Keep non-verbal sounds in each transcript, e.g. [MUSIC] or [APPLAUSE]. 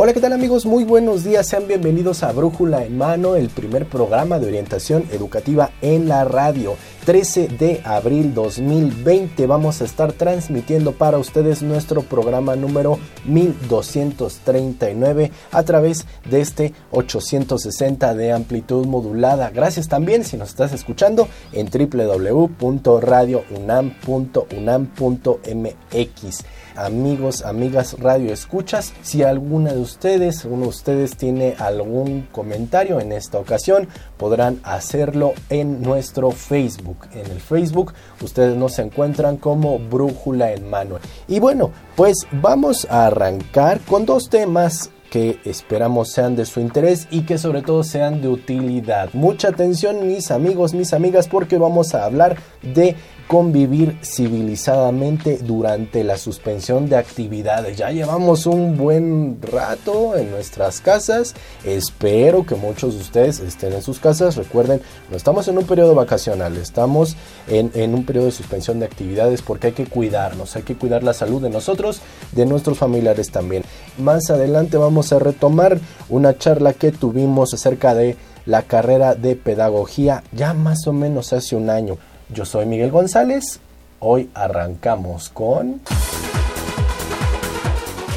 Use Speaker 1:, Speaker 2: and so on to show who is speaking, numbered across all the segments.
Speaker 1: Hola, ¿qué tal amigos? Muy buenos días, sean bienvenidos a Brújula en Mano, el primer programa de orientación educativa en la radio. 13 de abril 2020 vamos a estar transmitiendo para ustedes nuestro programa número 1239 a través de este 860 de amplitud modulada. Gracias también si nos estás escuchando en www.radiounam.unam.mx amigos, amigas radio escuchas. Si alguna de ustedes, uno de ustedes tiene algún comentario en esta ocasión, podrán hacerlo en nuestro Facebook. En el Facebook ustedes nos encuentran como Brújula en Mano. Y bueno, pues vamos a arrancar con dos temas que esperamos sean de su interés y que sobre todo sean de utilidad. Mucha atención mis amigos, mis amigas, porque vamos a hablar de convivir civilizadamente durante la suspensión de actividades. Ya llevamos un buen rato en nuestras casas. Espero que muchos de ustedes estén en sus casas. Recuerden, no estamos en un periodo vacacional, estamos en, un periodo de suspensión de actividades porque hay que cuidarnos, hay que cuidar la salud de nosotros, de nuestros familiares también. Más adelante vamos a retomar una charla que tuvimos acerca de la carrera de pedagogía ya más o menos hace un año. Yo soy Miguel González. Hoy arrancamos con...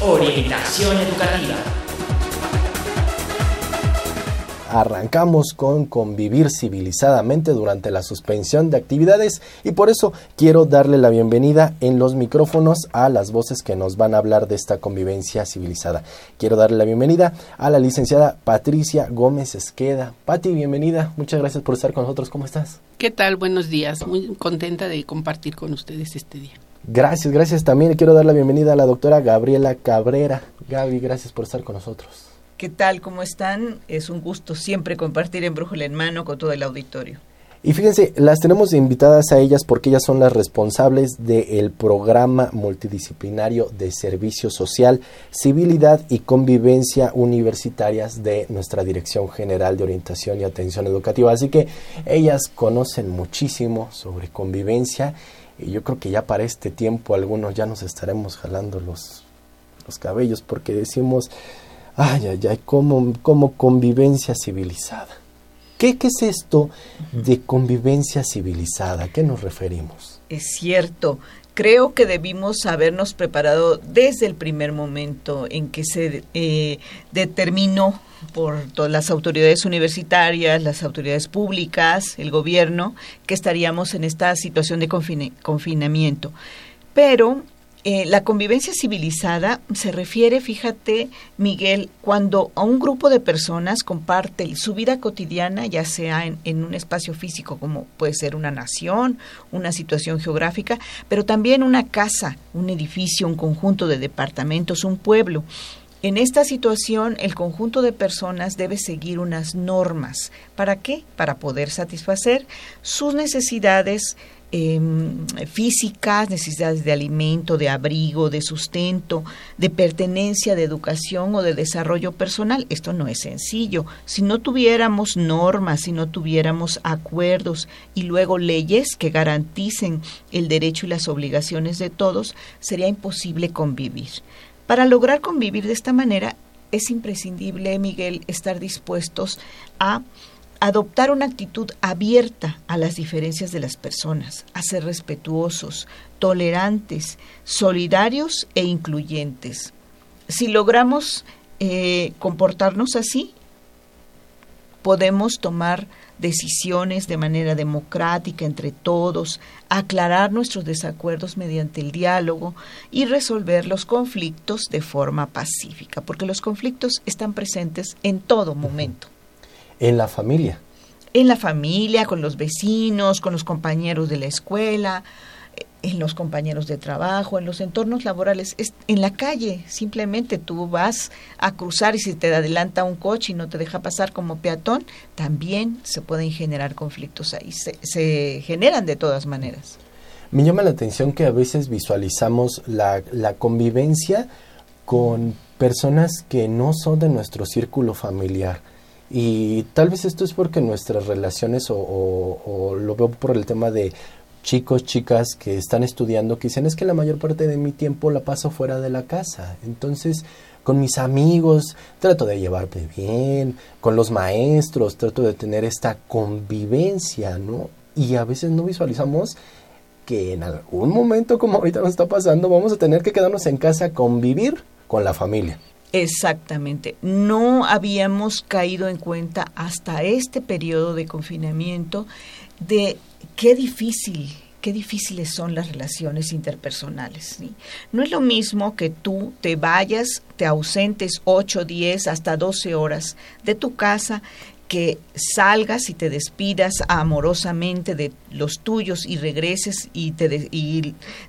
Speaker 2: Orientación educativa.
Speaker 1: Arrancamos con convivir civilizadamente durante la suspensión de actividades y por eso quiero darle la bienvenida en los micrófonos a las voces que nos van a hablar de esta convivencia civilizada. Quiero darle la bienvenida a la licenciada Patricia Gómez Esqueda. Pati, bienvenida. Muchas gracias por estar con nosotros. ¿Cómo estás?
Speaker 3: ¿Qué tal? Buenos días. Muy contenta de compartir con ustedes este día.
Speaker 1: Gracias, gracias. También quiero dar la bienvenida a la doctora Gabriela Cabrera. Gaby, gracias por estar con nosotros.
Speaker 4: ¿Qué tal? ¿Cómo están? Es un gusto siempre compartir en Brújula en Mano con todo el auditorio.
Speaker 1: Y fíjense, las tenemos invitadas a ellas porque ellas son las responsables del programa multidisciplinario de servicio social, civilidad y convivencia universitarias de nuestra Dirección General de Orientación y Atención Educativa. Así que ellas conocen muchísimo sobre convivencia y yo creo que ya para este tiempo algunos ya nos estaremos jalando los, los cabellos porque decimos Ay, ay, ay, como, como convivencia civilizada. ¿Qué, ¿Qué es esto de convivencia civilizada? ¿A qué nos referimos?
Speaker 4: Es cierto. Creo que debimos habernos preparado desde el primer momento en que se eh, determinó por todas las autoridades universitarias, las autoridades públicas, el gobierno, que estaríamos en esta situación de confinamiento. Pero eh, la convivencia civilizada se refiere, fíjate, Miguel, cuando a un grupo de personas comparte su vida cotidiana, ya sea en, en, un espacio físico como puede ser una nación, una situación geográfica, pero también una casa, un edificio, un conjunto de departamentos, un pueblo. En esta situación, el conjunto de personas debe seguir unas normas. ¿Para qué? Para poder satisfacer sus necesidades Em, físicas, necesidades de alimento, de abrigo, de sustento, de pertenencia, de educación o de desarrollo personal. Esto no es sencillo. Si no tuviéramos normas, si no tuviéramos acuerdos y luego leyes que garanticen el derecho y las obligaciones de todos, sería imposible convivir. Para lograr convivir de esta manera, es imprescindible, Miguel, estar dispuestos a adoptar una actitud abierta a las diferencias de las personas, a ser respetuosos, tolerantes, solidarios e incluyentes. Si logramos eh, comportarnos así. Podemos tomar decisiones de manera democrática entre todos, aclarar nuestros desacuerdos mediante el diálogo y resolver los conflictos de forma pacífica, porque los conflictos están presentes en todo momento.
Speaker 1: En la familia.
Speaker 4: En la familia, con los vecinos, con los compañeros de la escuela, en los compañeros de trabajo, en los entornos laborales, es en la calle. Simplemente tú vas a cruzar y si te adelanta un coche y no te deja pasar como peatón, también se pueden generar conflictos ahí. Se, se generan de todas maneras.
Speaker 1: Me llama la atención que a veces visualizamos la, la convivencia con personas que no son de nuestro círculo familiar. Y tal vez esto es porque nuestras relaciones, o, lo veo por el tema de chicos, chicas que están estudiando que dicen es que la mayor parte de mi tiempo la paso fuera de la casa. Entonces, con mis amigos trato de llevarme bien, con los maestros trato de tener esta convivencia, ¿no? Y a veces no visualizamos que en algún momento, como ahorita nos está pasando, vamos a tener que quedarnos en casa a convivir con la familia.
Speaker 4: Exactamente. No habíamos caído en cuenta hasta este periodo de confinamiento de qué difícil, qué difíciles son las relaciones interpersonales. No es lo mismo que tú te vayas, te ausentes 8, 10, hasta 12 horas de tu casa, que salgas y te despidas amorosamente de los tuyos y regreses y te,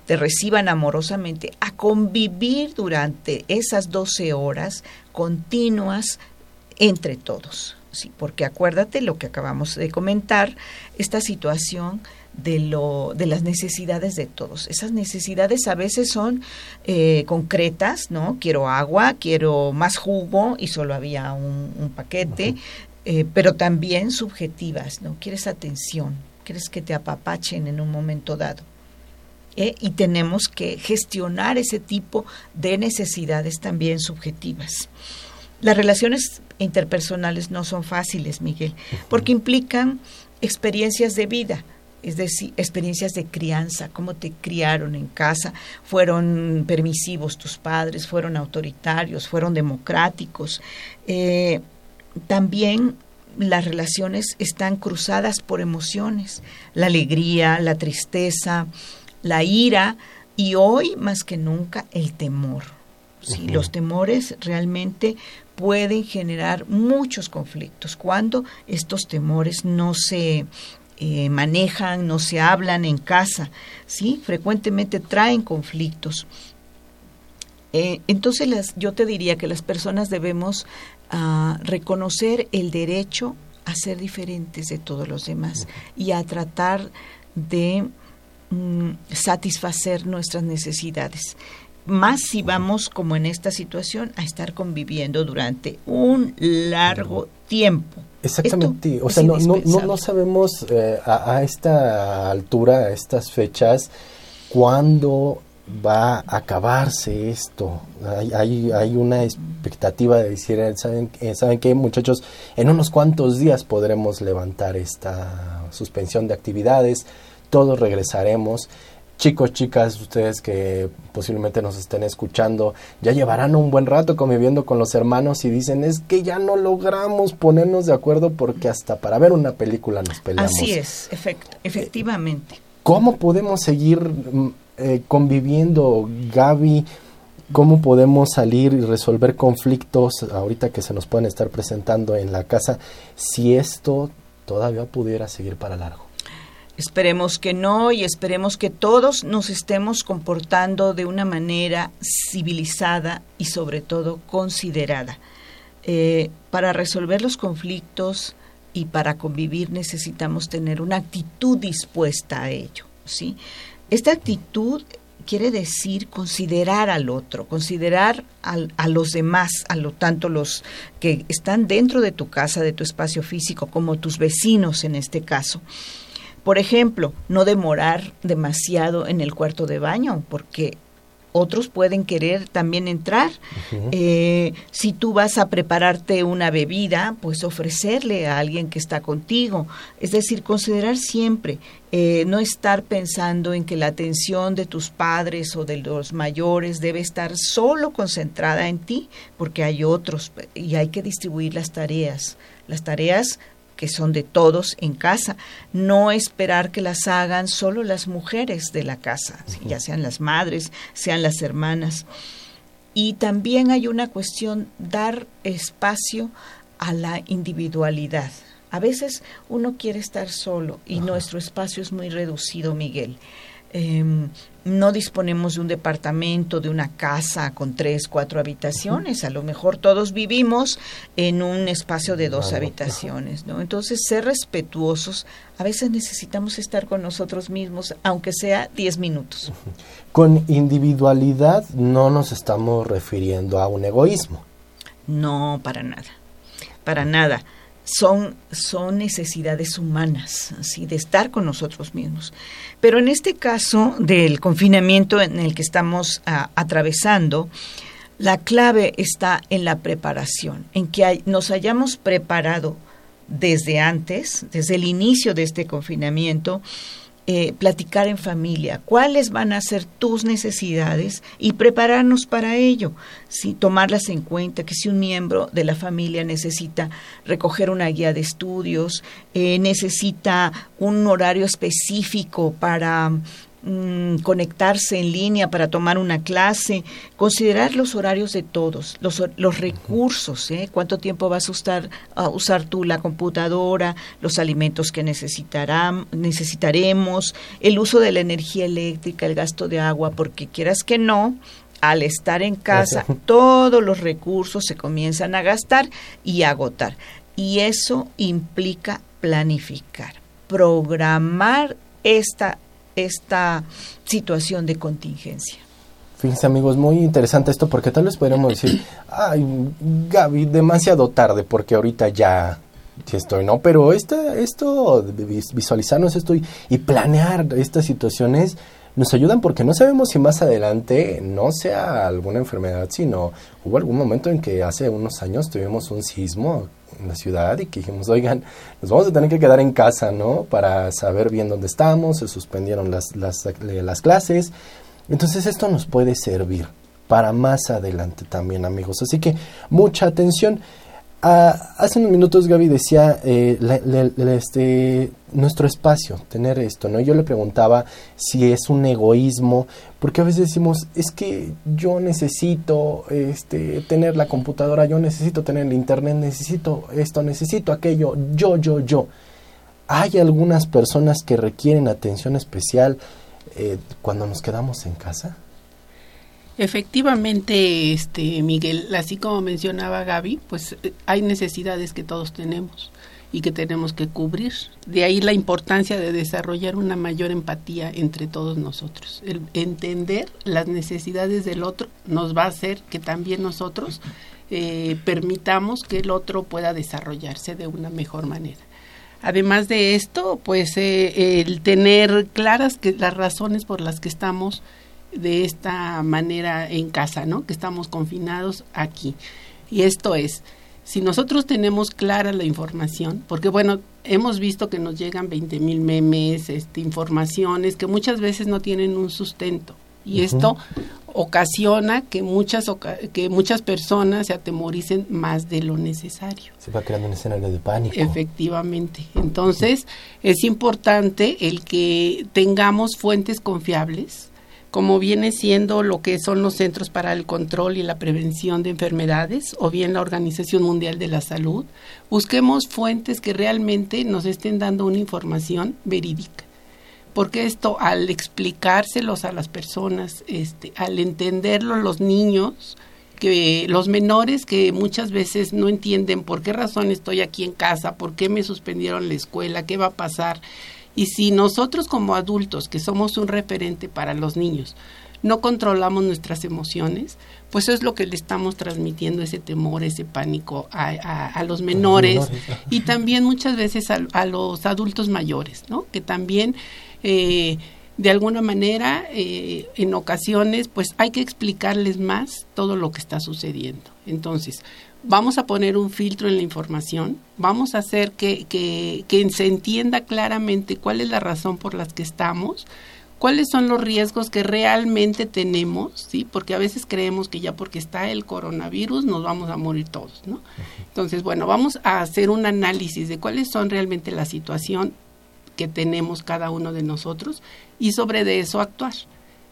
Speaker 4: te reciban amorosamente, a convivir durante esas 12 horas continuas entre todos. Sí, porque acuérdate lo que acabamos de comentar, esta situación de, lo, de las necesidades de todos. Esas necesidades a veces son eh, concretas, ¿no? Quiero agua, quiero más jugo y solo había un paquete, eh, pero también subjetivas, ¿no? Quieres atención, quieres que te apapachen en un momento dado. ¿eh? Y tenemos que gestionar ese tipo de necesidades también subjetivas. Las relaciones interpersonales no son fáciles, Miguel, porque implican experiencias de vida, es decir, experiencias de crianza, cómo te criaron en casa, fueron permisivos tus padres, fueron autoritarios, fueron democráticos. Eh, también las relaciones están cruzadas por emociones, la alegría, la tristeza, la ira y hoy más que nunca el temor. Sí, Los temores realmente pueden generar muchos conflictos cuando estos temores no se eh, manejan, no se hablan en casa, ¿sí? Frecuentemente traen conflictos. Eh, entonces las, yo te diría que las personas debemos uh, reconocer el derecho a ser diferentes de todos los demás y a tratar de mm, satisfacer nuestras necesidades. Más si vamos como en esta situación a estar conviviendo durante un largo tiempo.
Speaker 1: Exactamente, o sea, no, no, no, sabemos eh, a, a, esta altura, a estas fechas, cuándo va a acabarse esto. Hay, hay, hay una expectativa de decir, ¿saben, ¿saben qué muchachos? En unos cuantos días podremos levantar esta suspensión de actividades, todos regresaremos chicos, chicas, ustedes que posiblemente nos estén escuchando, ya llevarán un buen rato conviviendo con los hermanos y dicen, es que ya no logramos ponernos de acuerdo porque hasta para ver una película nos peleamos.
Speaker 4: Así es, efect efectivamente.
Speaker 1: ¿Cómo podemos seguir mm, eh, conviviendo, Gaby? ¿Cómo podemos salir y resolver conflictos ahorita que se nos pueden estar presentando en la casa si esto todavía pudiera seguir para largo?
Speaker 4: Esperemos que no y esperemos que todos nos estemos comportando de una manera civilizada y sobre todo considerada. Eh, para resolver los conflictos y para convivir necesitamos tener una actitud dispuesta a ello. ¿sí? Esta actitud quiere decir considerar al otro, considerar al, a los demás, a lo tanto los que están dentro de tu casa, de tu espacio físico, como tus vecinos en este caso. Por ejemplo, no demorar demasiado en el cuarto de baño, porque otros pueden querer también entrar. Eh, si tú vas a prepararte una bebida, pues ofrecerle a alguien que está contigo. Es decir, considerar siempre, eh, no estar pensando en que la atención de tus padres o de los mayores debe estar solo concentrada en ti, porque hay otros y hay que distribuir las tareas. Las tareas que son de todos en casa, no esperar que las hagan solo las mujeres de la casa, ya sean las madres, sean las hermanas. Y también hay una cuestión, dar espacio a la individualidad. A veces uno quiere estar solo y nuestro espacio es muy reducido, Miguel. Em, no disponemos de un departamento, de una casa con tres, cuatro habitaciones. A lo mejor todos vivimos en un espacio de dos habitaciones, ¿no? Entonces, ser respetuosos, a veces necesitamos estar con nosotros mismos, aunque sea diez minutos.
Speaker 1: Con individualidad no nos estamos refiriendo a un egoísmo.
Speaker 4: No, para nada, para nada son, son necesidades humanas, así de estar con nosotros mismos. Pero en este caso del confinamiento en el que estamos ah, atravesando, la clave está en la preparación, en que nos hayamos preparado desde antes, desde el inicio de este confinamiento, eh, platicar en familia, cuáles van a ser tus necesidades y prepararnos para ello. si tomarlas en cuenta, que si un miembro de la familia necesita recoger una guía de estudios, eh, necesita un horario específico para Mm, conectarse en línea para tomar una clase, considerar los horarios de todos, los, los recursos, ¿eh? cuánto tiempo vas a usar, a usar tú la computadora, los alimentos que necesitarán, necesitaremos, el uso de la energía eléctrica, el gasto de agua, porque quieras que no, al estar en casa, [LAUGHS] todos los recursos se comienzan a gastar y agotar. Y eso implica planificar, programar esta esta situación de contingencia.
Speaker 1: Fíjense amigos, muy interesante esto porque tal vez podríamos decir, ay Gaby, demasiado tarde porque ahorita ya estoy, ¿no? Pero esta, esto, visualizarnos esto y, planear estas situaciones nos ayudan porque no sabemos si más adelante no sea alguna enfermedad, sino hubo algún momento en que hace unos años tuvimos un sismo en la ciudad y que dijimos, oigan, nos vamos a tener que quedar en casa, ¿no? Para saber bien dónde estamos, se suspendieron las, las, las clases. Entonces esto nos puede servir para más adelante también, amigos. Así que mucha atención. Ah, hace unos minutos Gaby decía eh, este, nuestro espacio, tener esto, ¿no? Yo le preguntaba si es un egoísmo, porque a veces decimos, es que yo necesito este, tener la computadora, yo necesito tener el internet, necesito esto, necesito aquello, yo, yo, yo. Hay algunas personas que requieren atención especial eh, cuando nos quedamos en casa.
Speaker 3: Efectivamente, este Miguel, así como mencionaba Gaby, pues eh, hay necesidades que todos tenemos y que tenemos que cubrir. De ahí la importancia de desarrollar una mayor empatía entre todos nosotros. El entender las necesidades del otro nos va a hacer que también nosotros eh, permitamos que el otro pueda desarrollarse de una mejor manera. Además de esto, pues eh, el tener claras las razones por las que estamos de esta manera en casa, ¿no? Que estamos confinados aquí. Y esto es, si nosotros tenemos clara la información, porque bueno, hemos visto que nos llegan 20 mil memes, este, informaciones que muchas veces no tienen un sustento. Y esto ocasiona que muchas, que muchas personas se atemoricen más de lo necesario.
Speaker 1: Se va creando un escenario de pánico.
Speaker 3: Efectivamente. Entonces, es importante el que tengamos fuentes confiables, como viene siendo lo que son los Centros para el Control y la Prevención de Enfermedades o bien la Organización Mundial de la Salud, busquemos fuentes que realmente nos estén dando una información verídica. Porque esto, al explicárselos a las personas, este, al entenderlo los niños, que los menores que muchas veces no entienden por qué razón estoy aquí en casa, por qué me suspendieron la escuela, qué va a pasar, y si nosotros como adultos, que somos un referente para los niños, no controlamos nuestras emociones, pues eso es lo que le estamos transmitiendo, ese temor, ese pánico a, los menores y también muchas veces a, los adultos mayores, ¿no? Que también eh, de alguna manera, eh, en ocasiones, pues hay que explicarles más todo lo que está sucediendo. Entonces, vamos a poner un filtro en la información, vamos a hacer que, que, que se entienda claramente cuál es la razón por la que estamos, cuáles son los riesgos que realmente tenemos, ¿sí? Porque a veces creemos que ya porque está el coronavirus nos vamos a morir todos, ¿no? Entonces, bueno, vamos a hacer un análisis de cuáles son realmente la situación que tenemos cada uno de nosotros y sobre de eso actuar.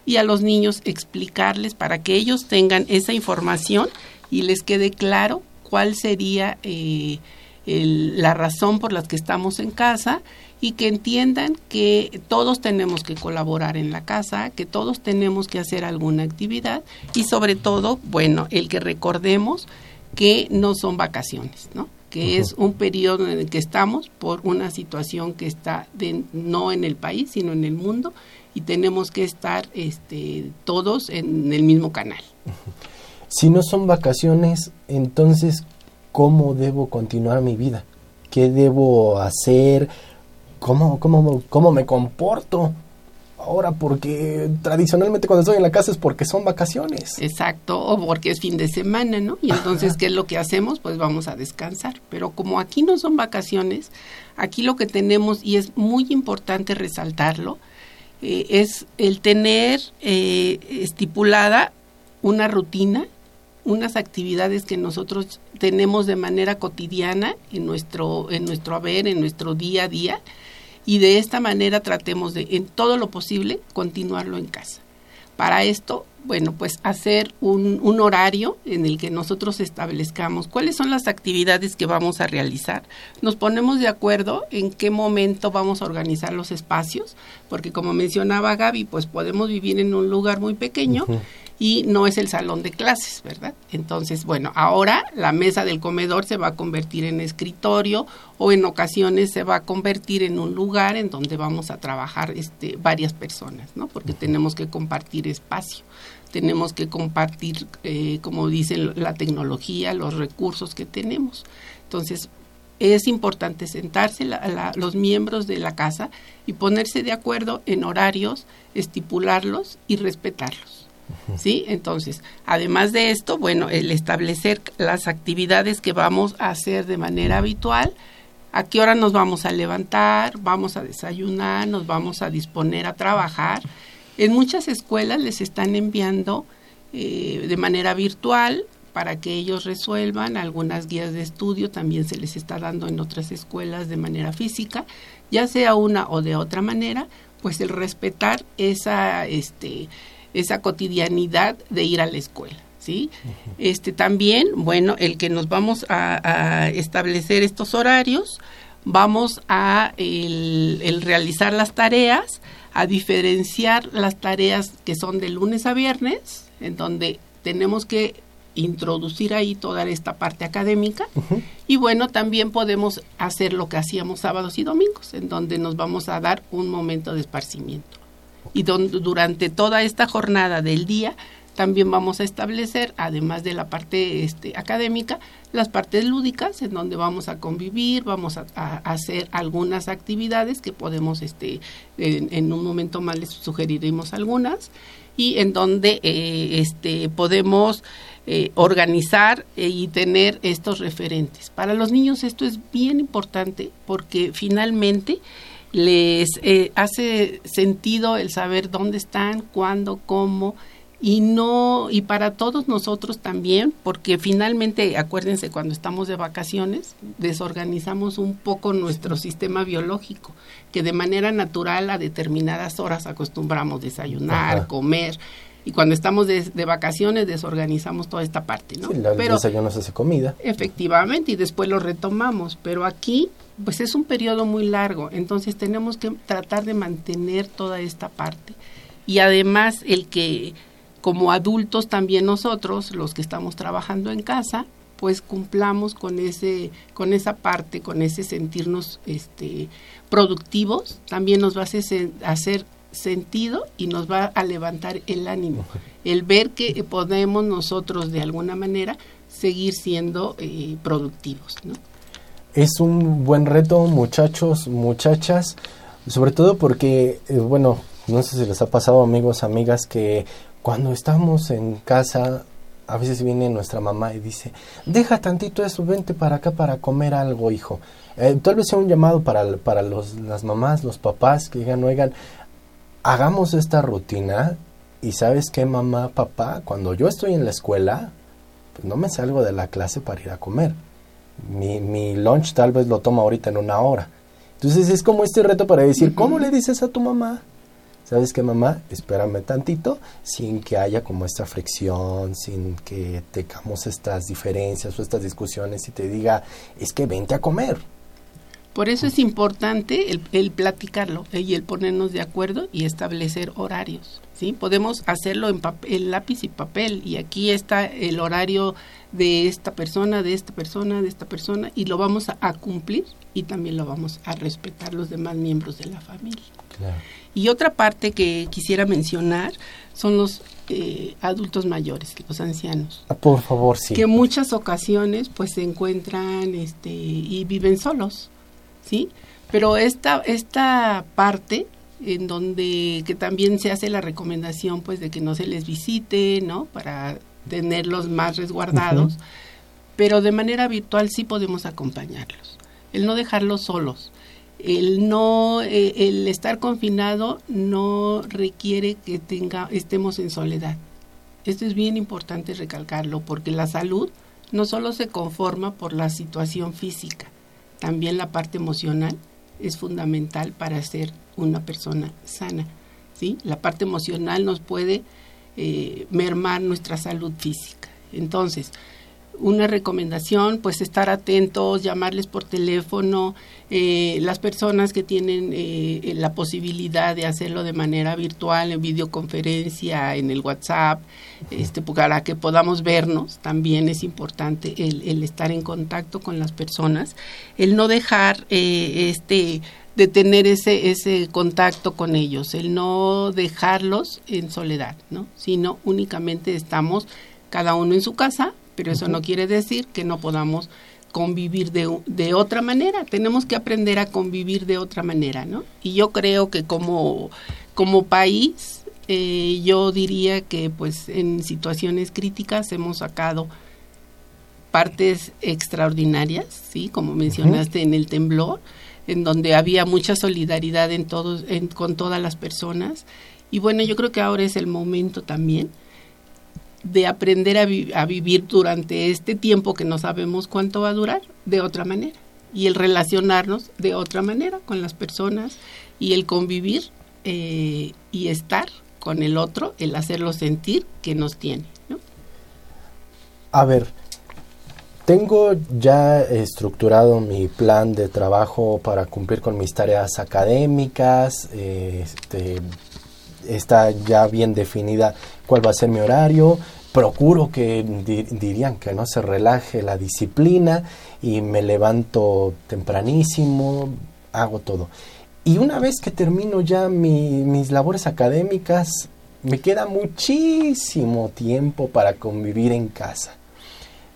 Speaker 3: Y a los niños explicarles para que ellos tengan esa información y les quede claro cuál sería eh, la razón por la que estamos en casa y que entiendan que todos tenemos que colaborar en la casa, que todos tenemos que hacer alguna actividad y sobre todo, bueno, el que recordemos que no son vacaciones, ¿no? que es un periodo en el que estamos por una situación que está de, no en el país, sino en el mundo, y tenemos que estar este, todos en el mismo canal.
Speaker 1: Si no son vacaciones, entonces, ¿cómo debo continuar mi vida? ¿Qué debo hacer? ¿Cómo, cómo, cómo me comporto? ahora porque tradicionalmente cuando estoy en la casa es porque son vacaciones.
Speaker 3: Exacto, o porque es fin de semana, ¿no? Y entonces, ¿qué es lo que hacemos? Pues vamos a descansar. Pero como aquí no son vacaciones, aquí lo que tenemos, y es muy importante resaltarlo, eh, es el tener eh, estipulada una rutina, unas actividades que nosotros tenemos de manera cotidiana en nuestro, en nuestro haber, en nuestro día a día, y de esta manera tratemos de, en todo lo posible, continuarlo en casa. Para esto, bueno, pues hacer un, un, horario en el que nosotros establezcamos cuáles son las actividades que vamos a realizar. Nos ponemos de acuerdo en qué momento vamos a organizar los espacios, porque como mencionaba Gaby, pues podemos vivir en un lugar muy pequeño y no es el salón de clases, ¿verdad? Entonces, bueno, ahora la mesa del comedor se va a convertir en escritorio o en ocasiones se va a convertir en un lugar en donde vamos a trabajar este, varias personas, ¿no? Porque tenemos que compartir espacio, tenemos que compartir, eh, como dice la tecnología, los recursos que tenemos. Entonces, es importante sentarse los miembros de la casa y ponerse de acuerdo en horarios, estipularlos y respetarlos. ¿Sí? Entonces, además de esto, bueno, el establecer las actividades que vamos a hacer de manera habitual, a qué hora nos vamos a levantar, vamos a desayunar, nos vamos a disponer a trabajar. En muchas escuelas les están enviando eh, de manera virtual para que ellos resuelvan. Algunas guías de estudio también se les está dando en otras escuelas de manera física, ya sea una o de otra manera, pues el respetar esa este esa cotidianidad de ir a la escuela. ¿sí? Este también, bueno, el que nos vamos a, establecer estos horarios, vamos a el, realizar las tareas, a diferenciar las tareas que son de lunes a viernes, en donde tenemos que introducir ahí toda esta parte académica y bueno, también podemos hacer lo que hacíamos sábados y domingos, en donde nos vamos a dar un momento de esparcimiento y durante toda esta jornada del día también vamos a establecer, además de la parte este, académica, las partes lúdicas, en donde vamos a convivir, vamos a, hacer algunas actividades que podemos, este, en, un momento más les sugeriremos algunas, y en donde eh, este, podemos eh, organizar eh, y tener estos referentes. Para los niños esto es bien importante porque finalmente les eh, hace sentido el saber dónde están, cuándo, cómo y no y para todos nosotros también porque finalmente acuérdense cuando estamos de vacaciones desorganizamos un poco nuestro sistema biológico que de manera natural a determinadas horas acostumbramos desayunar comer y cuando estamos de, vacaciones desorganizamos toda esta parte, ¿no?
Speaker 1: Sí, pero desayuno se hace comida.
Speaker 3: Efectivamente, y después lo retomamos, pero aquí pues es un periodo muy largo, entonces tenemos que tratar de mantener toda esta parte. Y además el que como adultos también nosotros, los que estamos trabajando en casa, pues cumplamos con ese con esa parte, con ese sentirnos este productivos, también nos va a hacer, hacer sentido y nos va a levantar el ánimo, el ver que podemos nosotros de alguna manera seguir siendo eh, productivos. ¿no?
Speaker 1: Es un buen reto, muchachos, muchachas, sobre todo porque, eh, bueno, no sé si les ha pasado amigos, amigas, que cuando estamos en casa, a veces viene nuestra mamá y dice, deja tantito eso, vente para acá para comer algo, hijo. Eh, tal vez sea un llamado para, para los, las mamás, los papás, que digan, oigan, hagamos esta rutina y sabes qué, mamá, papá, cuando yo estoy en la escuela, pues no me salgo de la clase para ir a comer. Mi, mi lunch tal vez lo tomo ahorita en una hora. Entonces es como este reto para decir, ¿cómo le dices a tu mamá? ¿Sabes qué, mamá? Espérame tantito, sin que haya como esta fricción, sin que tengamos estas diferencias o estas discusiones y te diga, es que vente a comer.
Speaker 3: Por eso es importante el, el platicarlo eh, y el ponernos de acuerdo y establecer horarios. ¿sí? Podemos hacerlo en, papel, lápiz y papel y aquí está el horario de esta persona, de esta persona, de esta persona y lo vamos a, a cumplir y también lo vamos a respetar los demás miembros de la familia.
Speaker 1: Claro.
Speaker 3: Y otra parte que quisiera mencionar son los eh, adultos mayores, los ancianos.
Speaker 1: Ah, Por favor, sí.
Speaker 3: Que en muchas ocasiones pues se encuentran este, y viven solos, ¿sí? Pero esta, esta parte en donde que también se hace la recomendación pues de que no se les visite, ¿no? Para tenerlos más resguardados, pero de manera virtual sí podemos acompañarlos. El no dejarlos solos. El no eh, el estar confinado no requiere que tenga estemos en soledad. Esto es bien importante recalcarlo porque la salud no solo se conforma por la situación física, también la parte emocional es fundamental para ser una persona sana. ¿sí? La parte emocional nos puede eh, mermar nuestra salud física. Entonces, una recomendación, pues estar atentos, llamarles por teléfono, eh, las personas que tienen eh, la posibilidad de hacerlo de manera virtual, en videoconferencia, en el WhatsApp, este, para que podamos vernos, también es importante el, el estar en contacto con las personas, el no dejar eh, este de tener ese ese contacto con ellos, el no dejarlos en soledad, ¿no? Sino únicamente estamos cada uno en su casa, pero eso no quiere decir que no podamos convivir de, de, otra manera. Tenemos que aprender a convivir de otra manera, ¿no? Y yo creo que como, como país, eh, yo diría que pues en situaciones críticas hemos sacado partes extraordinarias, ¿sí? Como mencionaste uh -huh. en el temblor, en donde había mucha solidaridad en todos, en, con todas las personas. Y bueno, yo creo que ahora es el momento también de aprender a, vi a, vivir durante este tiempo que no sabemos cuánto va a durar de otra manera y el relacionarnos de otra manera con las personas y el convivir eh, y estar con el otro, el hacerlo sentir que nos tiene. ¿no?
Speaker 1: A ver, tengo ya estructurado mi plan de trabajo para cumplir con mis tareas académicas, este, está ya bien definida cuál va a ser mi horario. Procuro que di dirían que no se relaje la disciplina y me levanto tempranísimo, hago todo. Y una vez que termino ya mi, mis labores académicas, me queda muchísimo tiempo para convivir en casa.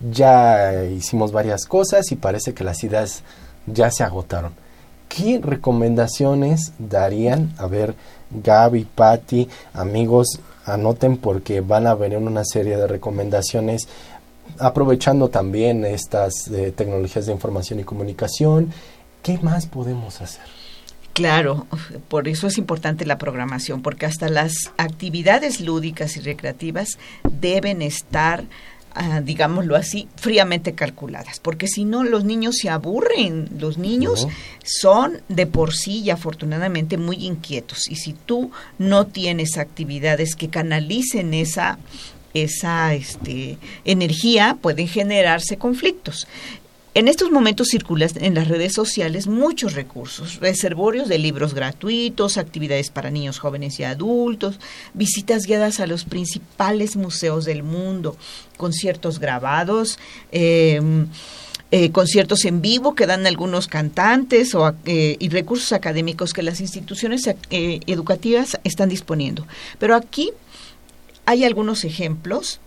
Speaker 1: Ya hicimos varias cosas y parece que las ideas ya se agotaron. ¿Qué recomendaciones darían? A ver, Gaby, Patti, amigos, anoten porque van a venir una serie de recomendaciones aprovechando también estas eh, tecnologías de información y comunicación. ¿Qué más podemos hacer?
Speaker 4: Claro, por eso es importante la programación, porque hasta las actividades lúdicas y recreativas deben estar Uh, digámoslo así, fríamente calculadas, porque si no los niños se aburren, los niños no. son de por sí y afortunadamente muy inquietos, y si tú no tienes actividades que canalicen esa esa este, energía pueden generarse conflictos. En estos momentos circulan en las redes sociales muchos recursos, reservorios de libros gratuitos, actividades para niños, jóvenes y adultos, visitas guiadas a los principales museos del mundo, conciertos grabados, eh, eh, conciertos en vivo que dan algunos cantantes o, eh, y recursos académicos que las instituciones eh, educativas están disponiendo. Pero aquí hay algunos ejemplos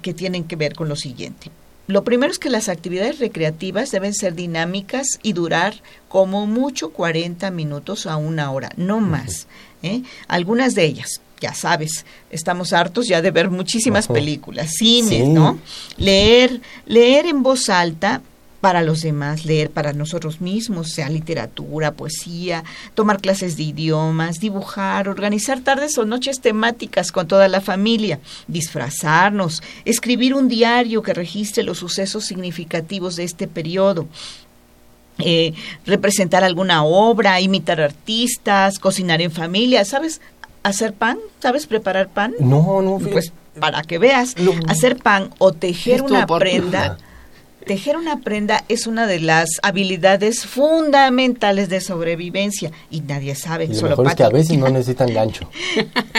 Speaker 4: que tienen que ver con lo siguiente lo primero es que las actividades recreativas deben ser dinámicas y durar como mucho 40 minutos a una hora, no más. ¿eh? Algunas de ellas, ya sabes, estamos hartos ya de ver muchísimas películas, cines, ¿no? Leer, leer en voz alta para los demás, leer para nosotros mismos, sea literatura, poesía, tomar clases de idiomas, dibujar, organizar tardes o noches temáticas con toda la familia, disfrazarnos, escribir un diario que registre los sucesos significativos de este periodo, eh, representar alguna obra, imitar artistas, cocinar en familia, ¿sabes? Hacer pan, ¿sabes preparar pan?
Speaker 1: No, no,
Speaker 4: pues para que veas, hacer pan o tejer una prenda tejer una prenda es una de las habilidades fundamentales de sobrevivencia y nadie sabe.
Speaker 1: Y lo solo mejor es que a veces no necesitan gancho.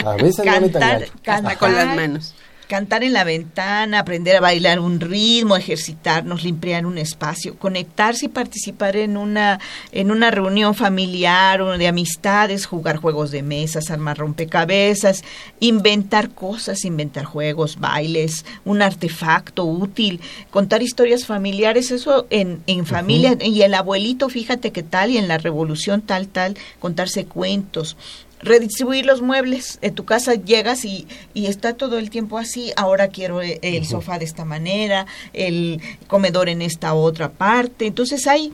Speaker 1: A veces no necesitan
Speaker 4: gancho. con las manos cantar en la ventana, aprender a bailar un ritmo, ejercitarnos, limpiar un espacio, conectarse y participar en una, en una reunión familiar o de amistades, jugar juegos de mesas, armar rompecabezas, inventar cosas, inventar juegos, bailes, un artefacto útil, contar historias familiares, eso en, en familia, y el abuelito, fíjate qué tal, y en la revolución tal, tal, contarse cuentos, redistribuir los muebles. En tu casa llegas y, y está todo el tiempo así. Ahora quiero e, el, sofá de esta manera, el comedor en esta otra parte. Entonces hay...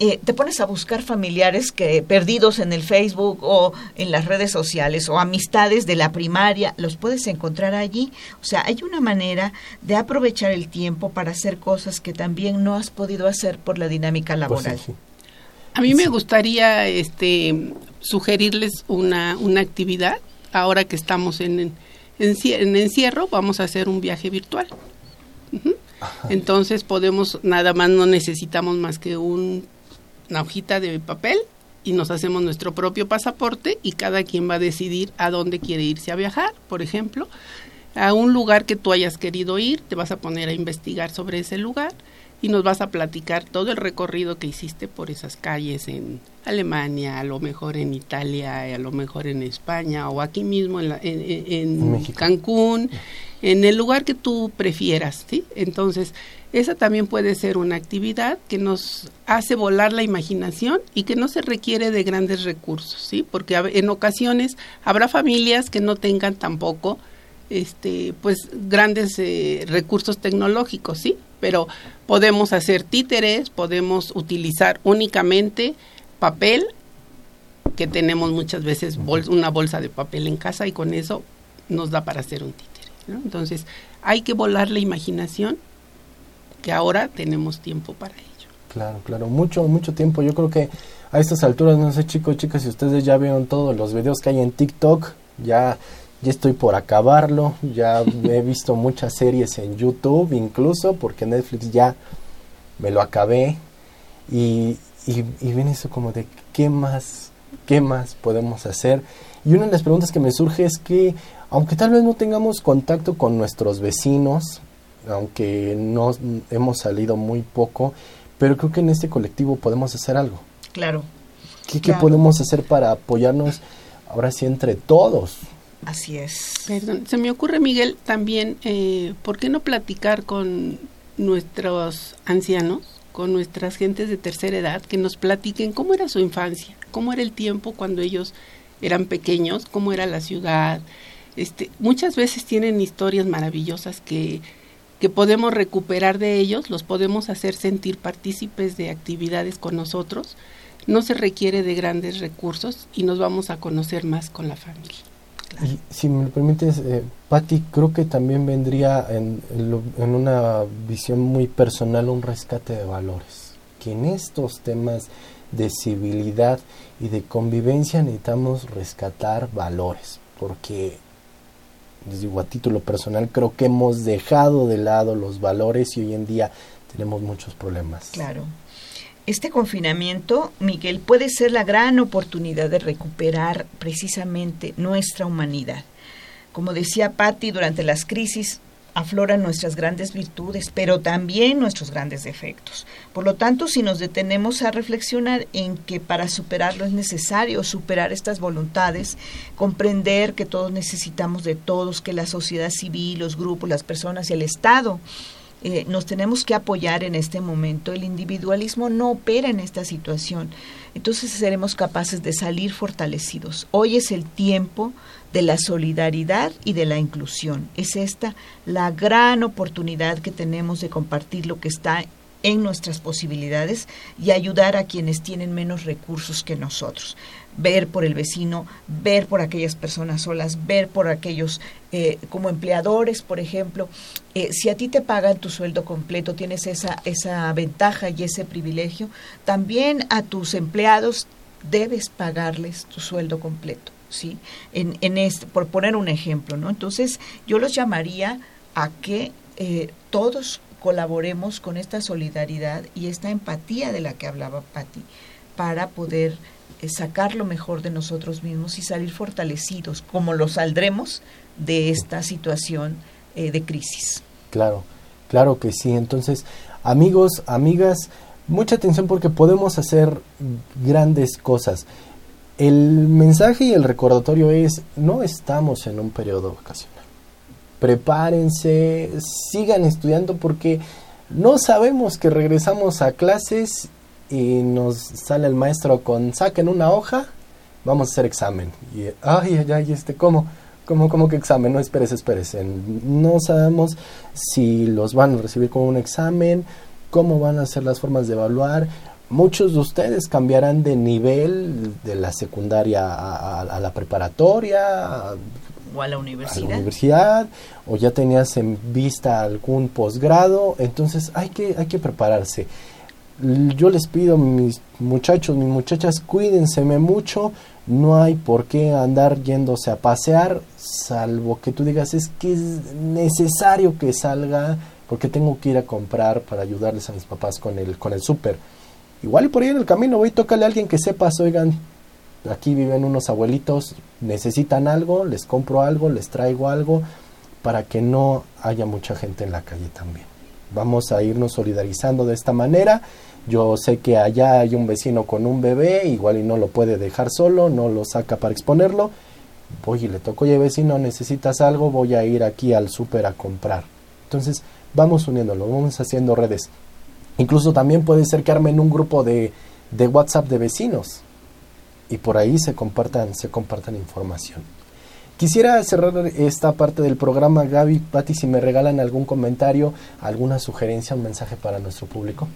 Speaker 4: Eh, te pones a buscar familiares que perdidos en el Facebook o en las redes sociales o amistades de la primaria, los puedes encontrar allí. O sea, hay una manera de aprovechar el tiempo para hacer cosas que también no has podido hacer por la dinámica pues laboral.
Speaker 3: A mí me gustaría este sugerirles una, una actividad. Ahora que estamos en, en, en, encierro, vamos a hacer un viaje virtual. Entonces podemos, nada más no necesitamos más que un, una hojita de papel y nos hacemos nuestro propio pasaporte y cada quien va a decidir a dónde quiere irse a viajar, por ejemplo, a un lugar que tú hayas querido ir, te vas a poner a investigar sobre ese lugar y nos vas a platicar todo el recorrido que hiciste por esas calles en Alemania, a lo mejor en Italia, a lo mejor en España o aquí mismo en, en, Cancún, en el lugar que tú prefieras, ¿sí? Entonces, esa también puede ser una actividad que nos hace volar la imaginación y que no se requiere de grandes recursos, ¿sí? Porque en ocasiones habrá familias que no tengan tampoco este pues grandes eh, recursos tecnológicos, ¿sí? Pero podemos hacer títeres, podemos utilizar únicamente papel, que tenemos muchas veces una bolsa de papel en casa y con eso nos da para hacer un títere. Entonces, hay que volar la imaginación, que ahora tenemos tiempo para ello.
Speaker 1: Claro, claro, mucho, mucho tiempo. Yo creo que a estas alturas, no sé chicos, chicas, si ustedes ya vieron todos los videos que hay en TikTok, ya ya estoy por acabarlo, ya he visto muchas series en YouTube incluso, porque Netflix ya me lo acabé y, y, viene eso como de qué más, qué más podemos hacer. Y una de las preguntas que me surge es que, aunque tal vez no tengamos contacto con nuestros vecinos, aunque no hemos salido muy poco, pero creo que en este colectivo podemos hacer algo.
Speaker 4: Claro.
Speaker 1: ¿Qué, ¿qué podemos hacer para apoyarnos ahora sí entre todos?
Speaker 4: Así es.
Speaker 3: Perdón, se me ocurre, Miguel, también, eh, ¿por qué no platicar con nuestros ancianos, con nuestras gentes de tercera edad, que nos platiquen cómo era su infancia, cómo era el tiempo cuando ellos eran pequeños, cómo era la ciudad? Este, muchas veces tienen historias maravillosas que, que podemos recuperar de ellos, los podemos hacer sentir partícipes de actividades con nosotros. No se requiere de grandes recursos y nos vamos a conocer más con la familia.
Speaker 1: Y si me lo permites, eh, Patti, creo que también vendría en, en, una visión muy personal un rescate de valores. Que en estos temas de civilidad y de convivencia necesitamos rescatar valores. Porque, les digo a título personal, creo que hemos dejado de lado los valores y hoy en día tenemos muchos problemas.
Speaker 4: Claro este confinamiento, Miguel, puede ser la gran oportunidad de recuperar precisamente nuestra humanidad. Como decía Patti, durante las crisis afloran nuestras grandes virtudes, pero también nuestros grandes defectos. Por lo tanto, si nos detenemos a reflexionar en que para superarlo es necesario superar estas voluntades, comprender que todos necesitamos de todos, que la sociedad civil, los grupos, las personas y el Estado eh, nos tenemos que apoyar en este momento. El individualismo no opera en esta situación. Entonces seremos capaces de salir fortalecidos. Hoy es el tiempo de la solidaridad y de la inclusión. Es esta la gran oportunidad que tenemos de compartir lo que está en nuestras posibilidades y ayudar a quienes tienen menos recursos que nosotros. Ver por el vecino, ver por aquellas personas solas, ver por aquellos eh, como empleadores, por ejemplo. Eh, si a ti te pagan tu sueldo completo, tienes esa, esa ventaja y ese privilegio, también a tus empleados debes pagarles tu sueldo completo. ¿sí? En, en este, por poner un ejemplo, ¿no? Entonces, yo los llamaría a que eh, todos colaboremos con esta solidaridad y esta empatía de la que hablaba Patti para poder eh, sacar lo mejor de nosotros mismos y salir fortalecidos, como lo saldremos de esta situación eh, de crisis.
Speaker 1: Claro, claro que sí. Entonces, amigos, amigas, mucha atención porque podemos hacer grandes cosas. El mensaje y el recordatorio es, no estamos en un periodo vacacional prepárense, sigan estudiando porque no sabemos que regresamos a clases y nos sale el maestro con saquen una hoja, vamos a hacer examen. Y ay, ay, ay, este, ¿cómo? ¿Cómo, cómo que examen? No, esperes, esperes. No sabemos si los van a recibir con un examen, cómo van a ser las formas de evaluar. Muchos de ustedes cambiarán de nivel de la secundaria a, a la preparatoria,
Speaker 4: o a la universidad.
Speaker 1: A la universidad, o ya tenías en vista algún posgrado, entonces hay que, hay que prepararse. Yo les pido, mis muchachos, mis muchachas, cuídense mucho, no hay por qué andar yéndose a pasear, salvo que tú digas, es que es necesario que salga, porque tengo que ir a comprar para ayudarles a mis papás con el, con el súper. Igual y por ahí en el camino voy, tócale a alguien que sepas, oigan, aquí viven unos abuelitos, necesitan algo, les compro algo, les traigo algo, para que no haya mucha gente en la calle también. Vamos a irnos solidarizando de esta manera. Yo sé que allá hay un vecino con un bebé, igual y no lo puede dejar solo, no lo saca para exponerlo. Voy y le toco, oye vecino, necesitas algo, voy a ir aquí al súper a comprar. Entonces, vamos uniéndolo, vamos haciendo redes. Incluso también puede ser que armen un grupo de, de WhatsApp de vecinos y por ahí se compartan, se compartan información. Quisiera cerrar esta parte del programa, Gaby, Patti, si me regalan algún comentario, alguna sugerencia, un mensaje para nuestro público.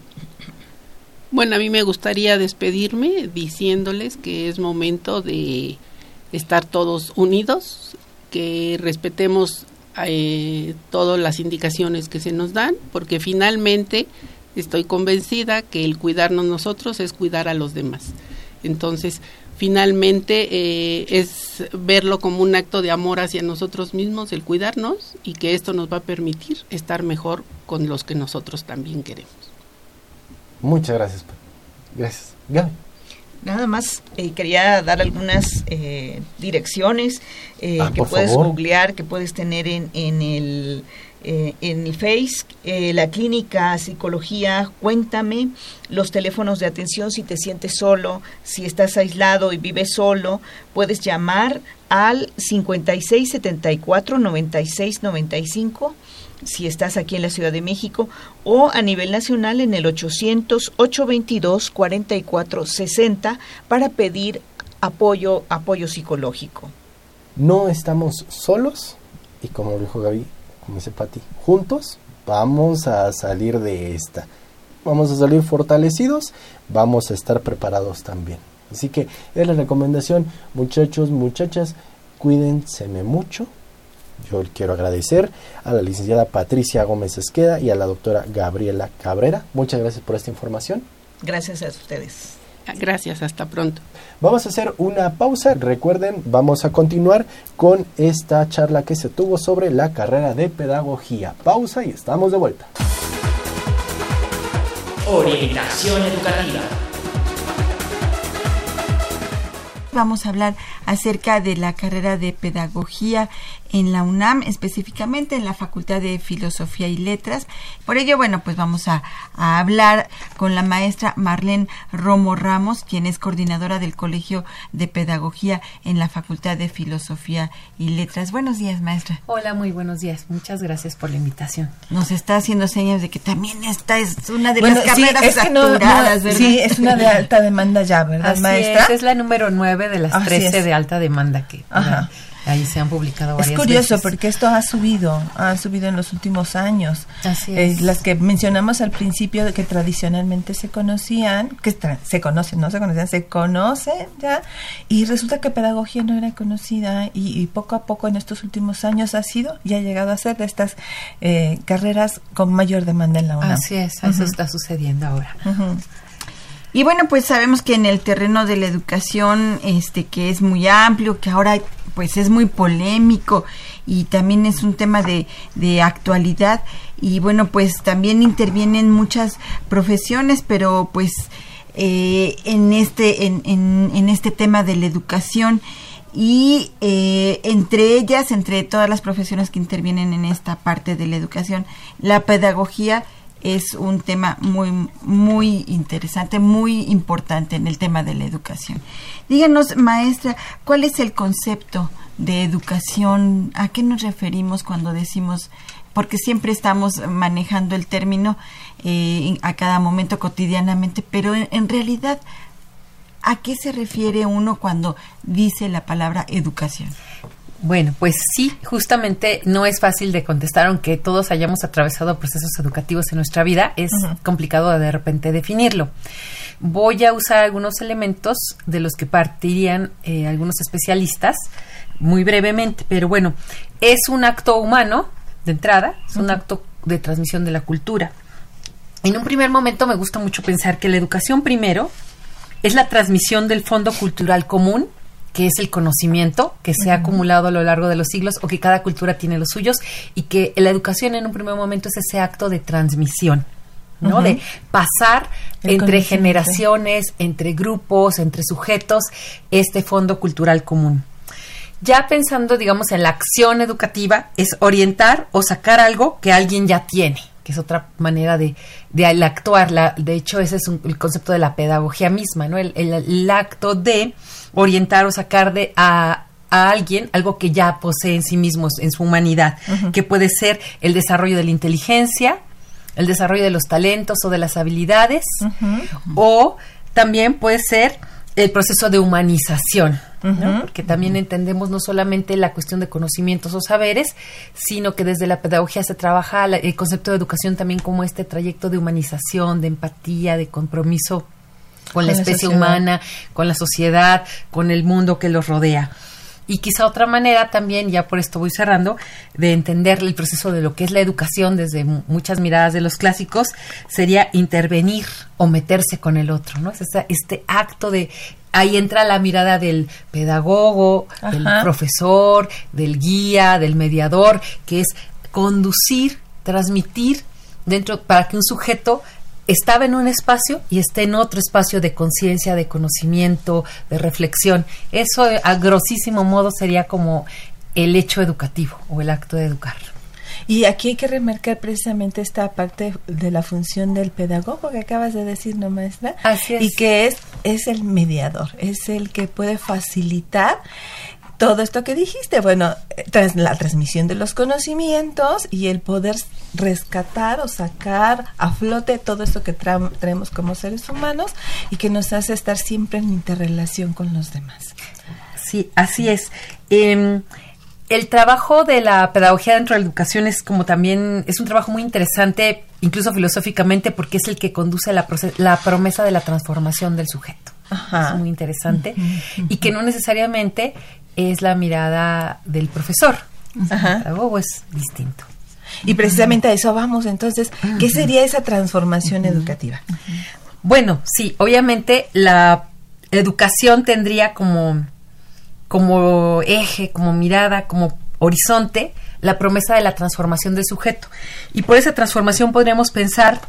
Speaker 3: Bueno, a mí me gustaría despedirme diciéndoles que es momento de estar todos unidos, que respetemos eh, todas las indicaciones que se nos dan, porque finalmente estoy convencida que el cuidarnos nosotros es cuidar a los demás. Entonces, finalmente eh, es verlo como un acto de amor hacia nosotros mismos, el cuidarnos y que esto nos va a permitir estar mejor con los que nosotros también queremos.
Speaker 1: Muchas gracias. Gracias. Gaby.
Speaker 4: Nada más eh, quería dar algunas eh, direcciones ah, que puedes googlear, que puedes tener en, en el eh, en el Face, eh, la clínica Psicología, cuéntame los teléfonos de atención si te sientes solo, si estás aislado y vives solo, puedes llamar al 5674 9695 si estás aquí en la Ciudad de México o a nivel nacional en el 800 822 4460 para pedir apoyo apoyo psicológico.
Speaker 1: No estamos solos y como dijo Gaby, como dice Pati, juntos vamos a salir de esta. Vamos a salir fortalecidos, vamos a estar preparados también. Así que es la recomendación, muchachos, muchachas, cuídense mucho. Yo quiero agradecer a la licenciada Patricia Gómez Esqueda y a la doctora Gabriela Cabrera. Muchas gracias por esta información.
Speaker 4: Gracias a ustedes.
Speaker 3: Gracias, hasta pronto.
Speaker 1: Vamos a hacer una pausa. Recuerden, vamos a continuar con esta charla que se tuvo sobre la carrera de pedagogía. Pausa y estamos de vuelta.
Speaker 2: Orientación educativa.
Speaker 5: Vamos a hablar acerca de la carrera de pedagogía en la UNAM, específicamente en la Facultad de Filosofía y Letras. Por ello, bueno, pues vamos a, a hablar con la maestra Marlene Romo Ramos, quien es coordinadora del Colegio de Pedagogía en la Facultad de Filosofía y Letras. Buenos días, maestra.
Speaker 6: Hola, muy buenos días. Muchas gracias por la invitación.
Speaker 5: Nos está haciendo señas de que también esta es una de
Speaker 7: Bueno,
Speaker 5: las
Speaker 7: sí,
Speaker 5: carreras
Speaker 7: es que no- no-
Speaker 5: saturadas, ¿verdad?
Speaker 7: sí, es una de alta demanda ya, ¿verdad,
Speaker 6: Así
Speaker 7: maestra?
Speaker 6: es, es la número 9 de las
Speaker 7: Así
Speaker 6: 13
Speaker 7: es.
Speaker 6: de alta demanda que
Speaker 7: Ajá.
Speaker 6: Ahí se han publicado varias
Speaker 7: Es curioso
Speaker 6: veces.
Speaker 7: porque esto ha subido, ha subido en los últimos años.
Speaker 6: Así
Speaker 7: Eh,
Speaker 6: es.
Speaker 7: las que mencionamos al principio de que tradicionalmente se conocían, que tra- se conocen, no se conocían, se conocen ya, y resulta que pedagogía no era conocida y, y poco a poco en estos últimos años ha sido y ha llegado a ser de estas eh, carreras con mayor demanda en la UNAM.
Speaker 6: Así es, eso está sucediendo ahora.
Speaker 5: Y bueno, pues sabemos que en el terreno de la educación, este, que es muy amplio, que ahora pues es muy polémico y también es un tema de, de actualidad. Y bueno, pues también intervienen muchas profesiones, pero pues eh, en este en, en, en este tema de la educación y eh, entre ellas, entre todas las profesiones que intervienen en esta parte de la educación, la pedagogía es un tema muy muy interesante, muy importante en el tema de la educación. Díganos, maestra, ¿cuál es el concepto de educación? ¿A qué nos referimos cuando decimos porque siempre estamos manejando el término eh, a cada momento cotidianamente, pero en, en realidad ¿A qué se refiere uno cuando dice la palabra educación?
Speaker 6: Bueno, pues sí, justamente no es fácil de contestar, aunque todos hayamos atravesado procesos educativos en nuestra vida, es complicado de repente definirlo. Voy a usar algunos elementos de los que partirían eh, algunos especialistas, muy brevemente, pero bueno, es un acto humano, de entrada, es un acto de transmisión de la cultura. En un primer momento me gusta mucho pensar que la educación primero es la transmisión del fondo cultural común, que es el conocimiento que se ha acumulado a lo largo de los siglos o que cada cultura tiene los suyos y que la educación en un primer momento es ese acto de transmisión. ¿no? De pasar
Speaker 7: El
Speaker 6: entre generaciones, entre grupos, entre sujetos, este fondo cultural común. Ya pensando, digamos, en la acción educativa, es orientar o sacar algo que alguien ya tiene, que es otra manera de, de actuar. La- de hecho, ese es un- el concepto de la pedagogía misma, ¿no? El, el- el acto de orientar o sacar de a, a alguien algo que ya posee en sí mismo, en su humanidad, que puede ser el desarrollo de la inteligencia, el desarrollo de los talentos o de las habilidades, o también puede ser el proceso de humanización, ¿no?
Speaker 7: Ujú.
Speaker 6: porque también entendemos no solamente la cuestión de conocimientos o saberes, sino que desde la pedagogía se trabaja la- el concepto de educación también como este trayecto de humanización, de empatía, de compromiso con la especie humana, con la sociedad, con el mundo que los rodea. Y quizá otra manera también, ya por esto voy cerrando, de entender el proceso de lo que es la educación desde mu- muchas miradas de los clásicos, sería intervenir o meterse con el otro, ¿no? Es esa- este acto de... Ahí entra la mirada del pedagogo, del profesor, del guía, del mediador, que es conducir, transmitir dentro para que un sujeto estaba en un espacio y esté en otro espacio de conciencia, de conocimiento, de reflexión. Eso eh, a grosísimo modo sería como el hecho educativo o el acto de educar.
Speaker 7: Y aquí hay que remarcar precisamente esta parte de la función del pedagogo que acabas de decir, ¿no, maestra?
Speaker 6: Así es.
Speaker 7: Y que es, es el mediador, es el que puede facilitar todo esto que dijiste, bueno, eh, tras la transmisión de los conocimientos y el poder rescatar o sacar a flote todo esto que tra- traemos como seres humanos y que nos hace estar siempre en interrelación con los demás.
Speaker 6: Sí, así es. Em, el trabajo de la pedagogía dentro de la educación es como también, es un trabajo muy interesante, incluso filosóficamente, porque es el que conduce a la, promesa de la transformación del sujeto.
Speaker 7: Ajá.
Speaker 6: Es muy interesante. Y que no necesariamente es la mirada del profesor.
Speaker 7: Ajá.
Speaker 6: Es distinto.
Speaker 7: Y precisamente a eso vamos. Entonces, ¿qué sería esa transformación educativa?
Speaker 6: Bueno, sí, obviamente la educación tendría como, como eje, como mirada, como horizonte, la promesa de la transformación del sujeto. Y por esa transformación podríamos pensar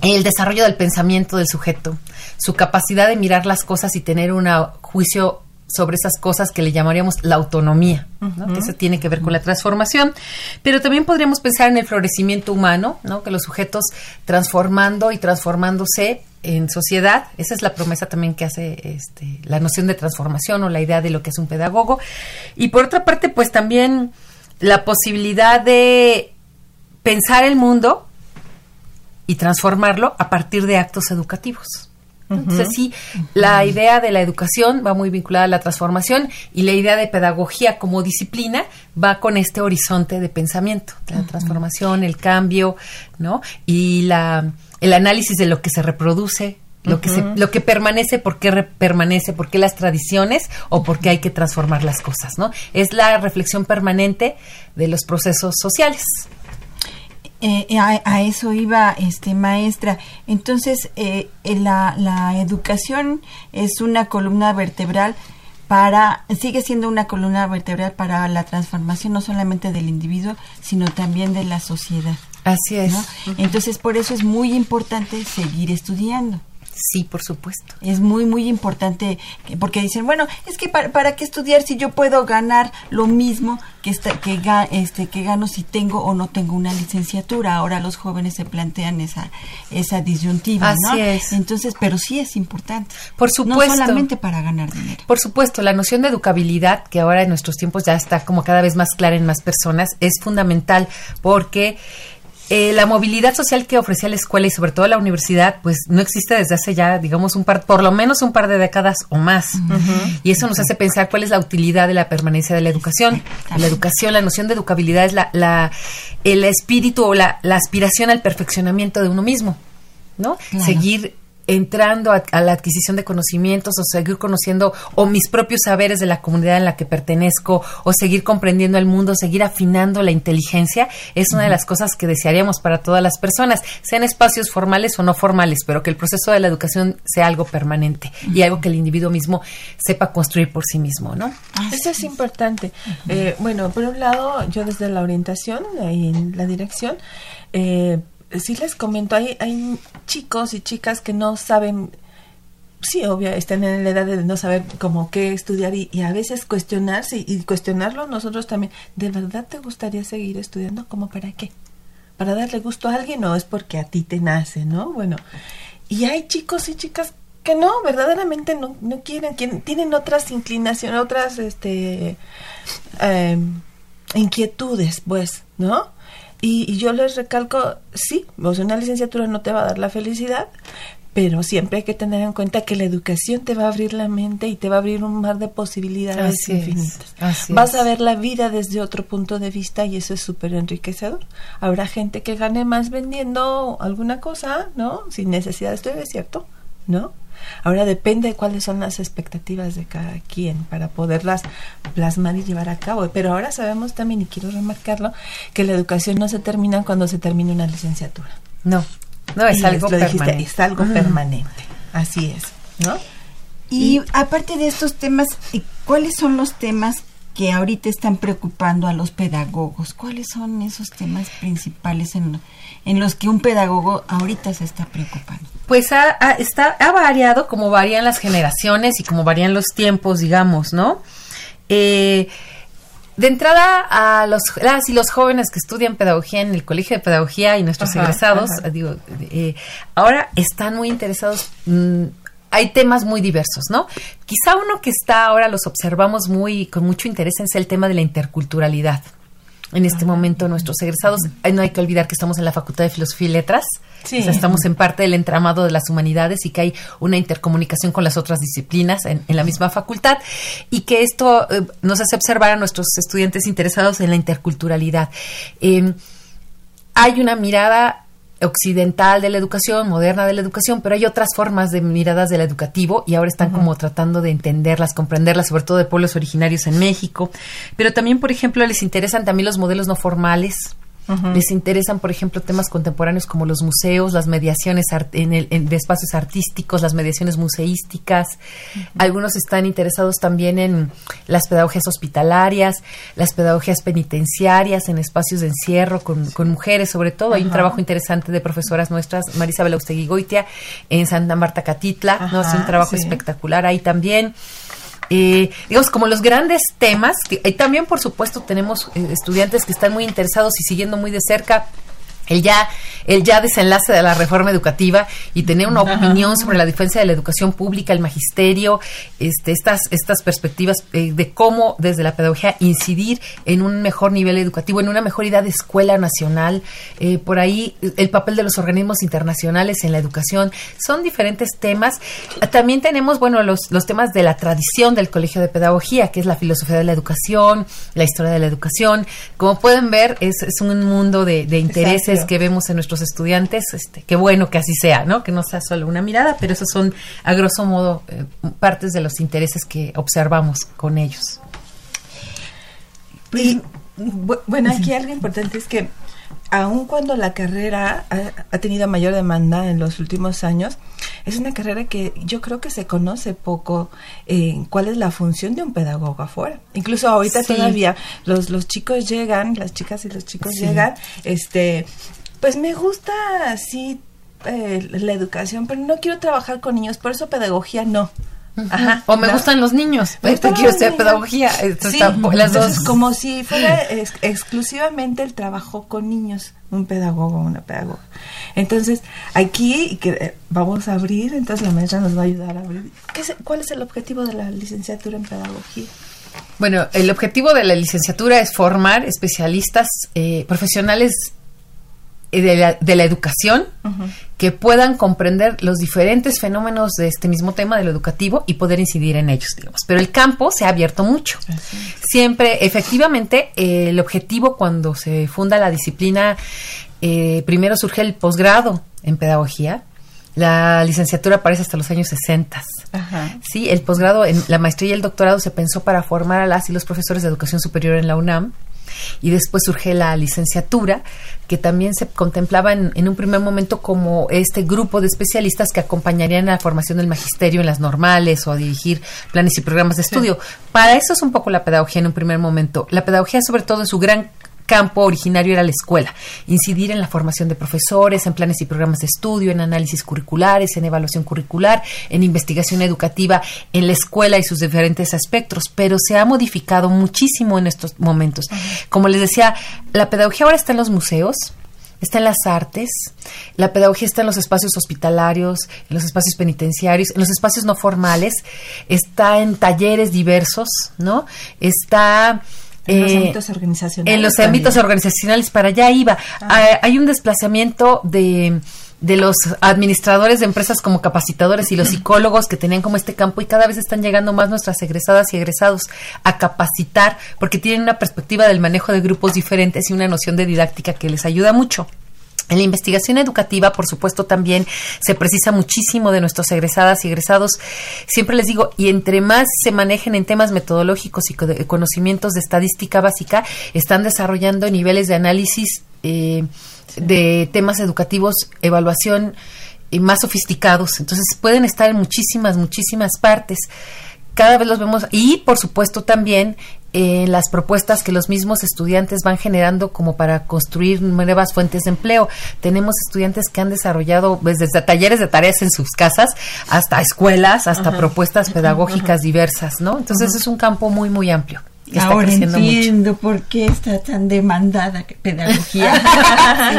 Speaker 6: en el desarrollo del pensamiento del sujeto, su capacidad de mirar las cosas y tener un juicio sobre esas cosas que le llamaríamos la autonomía, ¿no? que eso tiene que ver con la transformación. Pero también podríamos pensar en el florecimiento humano, ¿no? que los sujetos transformando y transformándose en sociedad, esa es la promesa también que hace este, la noción de transformación o la idea de lo que es un pedagogo. Y por otra parte, pues también la posibilidad de pensar el mundo y transformarlo a partir de actos educativos. Entonces sí, la idea de la educación va muy vinculada a la transformación y la idea de pedagogía como disciplina va con este horizonte de pensamiento, la transformación, el cambio, ¿no? Y la, el análisis de lo que se reproduce, lo que se, lo que permanece, por qué permanece, por qué las tradiciones o por qué hay que transformar las cosas, ¿no? Es la reflexión permanente de los procesos sociales.
Speaker 5: Eh, a, eso iba, este maestra. Entonces, eh, la, la educación es una columna vertebral para, sigue siendo una columna vertebral para la transformación no solamente del individuo, sino también de la sociedad.
Speaker 6: Así es.
Speaker 5: Entonces, por eso es muy importante seguir estudiando.
Speaker 6: Sí, por supuesto.
Speaker 5: Es muy, muy importante porque dicen, bueno, es que para, qué estudiar si yo puedo ganar lo mismo que, esta, que, este, que gano si tengo o no tengo una licenciatura. Ahora los jóvenes se plantean esa, esa disyuntiva,
Speaker 6: Así es.
Speaker 5: Entonces, pero sí es importante.
Speaker 6: Por supuesto.
Speaker 5: No solamente para ganar dinero.
Speaker 6: Por supuesto, la noción de educabilidad, que ahora en nuestros tiempos ya está como cada vez más clara en más personas, es fundamental porque eh, la movilidad social que ofrecía la escuela y sobre todo la universidad, pues no existe desde hace ya, digamos, un par, por lo menos un par de décadas o más. Y eso nos hace pensar cuál es la utilidad de la permanencia de la educación. La educación, la noción de educabilidad es la, la el espíritu o la, la aspiración al perfeccionamiento de uno mismo, ¿no? Seguir entrando a, la adquisición de conocimientos o seguir conociendo o mis propios saberes de la comunidad en la que pertenezco o seguir comprendiendo el mundo, seguir afinando la inteligencia, es una de las cosas que desearíamos para todas las personas, sean espacios formales o no formales, pero que el proceso de la educación sea algo permanente y algo que el individuo mismo sepa construir por sí mismo, ¿no?
Speaker 7: Eso es importante. Eh, bueno, por un lado, yo desde la orientación y en la dirección, eh, sí les comento, hay, hay chicos y chicas que no saben, sí, obvio, están en la edad de no saber cómo qué estudiar y, a veces cuestionarse y, cuestionarlo nosotros también. ¿De verdad te gustaría seguir estudiando? ¿Cómo para qué? ¿Para darle gusto a alguien o es porque a ti te nace, no? Bueno, y hay chicos y chicas que no, verdaderamente no, no quieren, tienen otras inclinaciones, otras este, em, inquietudes, pues, ¿no? Y, yo les recalco, sí, una licenciatura no te va a dar la felicidad, pero siempre hay que tener en cuenta que la educación te va a abrir la mente y te va a abrir un mar de posibilidades infinitas. Vas a ver la vida desde otro punto de vista y eso es súper enriquecedor. Habrá gente que gane más vendiendo alguna cosa, ¿no? Sin necesidad de estudiar, cierto, ¿no? Ahora depende de cuáles son las expectativas de cada quien para poderlas plasmar y llevar a cabo. Pero ahora sabemos también, y quiero remarcarlo, que la educación no se termina cuando se termina una licenciatura.
Speaker 6: No, no, es algo permanente.
Speaker 7: es algo permanente. Así es, ¿no?
Speaker 5: Y, aparte de estos temas, ¿cuáles son los temas que ahorita están preocupando a los pedagogos? ¿Cuáles son esos temas principales en, en los que un pedagogo ahorita se está preocupando?
Speaker 6: Pues ha, está, ha variado como varían las generaciones y como varían los tiempos, digamos, ¿no? Eh, de entrada a los las y los jóvenes que estudian pedagogía en el colegio de pedagogía y nuestros egresados digo eh, ahora están muy interesados mm, hay temas muy diversos no quizá uno que está ahora los observamos muy con mucho interés es el tema de la interculturalidad en este momento nuestros egresados. No hay que olvidar que estamos en la Facultad de Filosofía y Letras. estamos en parte del entramado de las humanidades y que hay una intercomunicación con las otras disciplinas en, la misma facultad y que esto eh, nos hace observar a nuestros estudiantes interesados en la interculturalidad. Em, hay una mirada occidental de la educación, moderna de la educación, pero hay otras formas de miradas del educativo y ahora están como tratando de entenderlas, comprenderlas, sobre todo de pueblos originarios en México. Pero también, por ejemplo, les interesan también los modelos no formales, les interesan, por ejemplo, temas contemporáneos como los museos, las mediaciones en el, de espacios artísticos, las mediaciones museísticas. Algunos están interesados también en las pedagogías hospitalarias, las pedagogías penitenciarias, en espacios de encierro con, mujeres, sobre todo. Hay un trabajo interesante de profesoras nuestras, Marisabel Austegui Goitia, en Santa Marta Catitla, ¿no? Es un trabajo espectacular ahí también. Eh, digamos, como los grandes temas. Y también, por supuesto, tenemos eh, estudiantes que están muy interesados y siguiendo muy de cerca el ya, el ya desenlace de la reforma educativa y tener una opinión sobre la defensa de la educación pública, el magisterio, este, estas, estas perspectivas eh, de cómo desde la pedagogía incidir en un mejor nivel educativo, en una mejor idea de escuela nacional, eh, por ahí el papel de los organismos internacionales en la educación, son diferentes temas. También tenemos, bueno, los, los temas de la tradición del Colegio de Pedagogía, que es la filosofía de la educación, la historia de la educación. Como pueden ver, es, es un mundo de, de intereses que vemos en nuestros estudiantes, este, qué bueno que así sea, ¿no? Que no sea solo una mirada, pero esos son, a grosso modo, eh, partes de los intereses que observamos con ellos.
Speaker 7: Y, bu- bueno, aquí algo importante es que aun cuando la carrera ha, ha tenido mayor demanda en los últimos años, es una carrera que yo creo que se conoce poco eh, cuál es la función de un pedagogo afuera. Incluso ahorita
Speaker 6: Sí.
Speaker 7: todavía los, los chicos llegan, las chicas y los chicos
Speaker 6: Sí.
Speaker 7: llegan, este, pues me gusta así eh, la educación, pero no quiero trabajar con niños, por eso pedagogía no. Ajá,
Speaker 6: o me
Speaker 7: ¿no?
Speaker 6: gustan los niños,
Speaker 7: Me
Speaker 6: este,
Speaker 7: gustan
Speaker 6: quiero
Speaker 7: niños.
Speaker 6: pedagogía, esto
Speaker 7: Sí,
Speaker 6: está- las dos.
Speaker 7: como si fuera ex- exclusivamente el trabajo con niños, un pedagogo, una pedagoga. Entonces, aquí que, eh, vamos a abrir, entonces la maestra nos va a ayudar a abrir. ¿Qué es- ¿Cuál es el objetivo de la licenciatura en pedagogía?
Speaker 6: Bueno, el objetivo de la licenciatura es formar especialistas eh, profesionales de la, de la educación que puedan comprender los diferentes fenómenos de este mismo tema de lo educativo y poder incidir en ellos, digamos. Pero el campo se ha abierto mucho. Siempre, efectivamente, eh, el objetivo cuando se funda la disciplina, eh, primero surge el posgrado en pedagogía. La licenciatura aparece hasta los años 60.
Speaker 7: Ajá.
Speaker 6: Sí, el posgrado, en la maestría y el doctorado se pensó para formar a las y los profesores de educación superior en la UNAM. Y después surge la licenciatura, que también se contemplaba en, en un primer momento como este grupo de especialistas que acompañarían a la formación del magisterio en las normales o a dirigir planes y programas de estudio. Para eso es un poco la pedagogía en un primer momento. La pedagogía, sobre todo en su gran campo originario era la escuela, incidir en la formación de profesores, en planes y programas de estudio, en análisis curriculares, en evaluación curricular, en investigación educativa en la escuela y sus diferentes aspectos, pero se ha modificado muchísimo en estos momentos. Como les decía, la pedagogía ahora está en los museos, está en las artes, la pedagogía está en los espacios hospitalarios, en los espacios penitenciarios, en los espacios no formales, está en talleres diversos, ¿no? Está
Speaker 7: En los
Speaker 6: eh,
Speaker 7: ámbitos organizacionales.
Speaker 6: en los
Speaker 7: también.
Speaker 6: ámbitos organizacionales, para allá iba. Ah, Hay un desplazamiento de, de los administradores de empresas como capacitadores y los [CLEARS THROAT] psicólogos que tenían como este campo y cada vez están llegando más nuestras egresadas y egresados a capacitar porque tienen una perspectiva del manejo de grupos diferentes y una noción de didáctica que les ayuda mucho. En la investigación educativa, por supuesto, también se precisa muchísimo de nuestros egresadas y egresados. Siempre les digo, y entre más se manejen en temas metodológicos y conocimientos de estadística básica, están desarrollando niveles de análisis eh, de temas educativos, evaluación eh, más sofisticados. Entonces, pueden estar en muchísimas, muchísimas partes cada vez los vemos y por supuesto también en las propuestas que los mismos estudiantes van generando como para construir nuevas fuentes de empleo. Tenemos estudiantes que han desarrollado pues, desde talleres de tareas en sus casas hasta escuelas, hasta
Speaker 5: Ajá.
Speaker 6: propuestas pedagógicas diversas, ¿no? Entonces es un campo muy muy amplio. que está
Speaker 5: Ahora
Speaker 6: creciendo mucho.
Speaker 5: entiendo por qué está tan demandada pedagogía.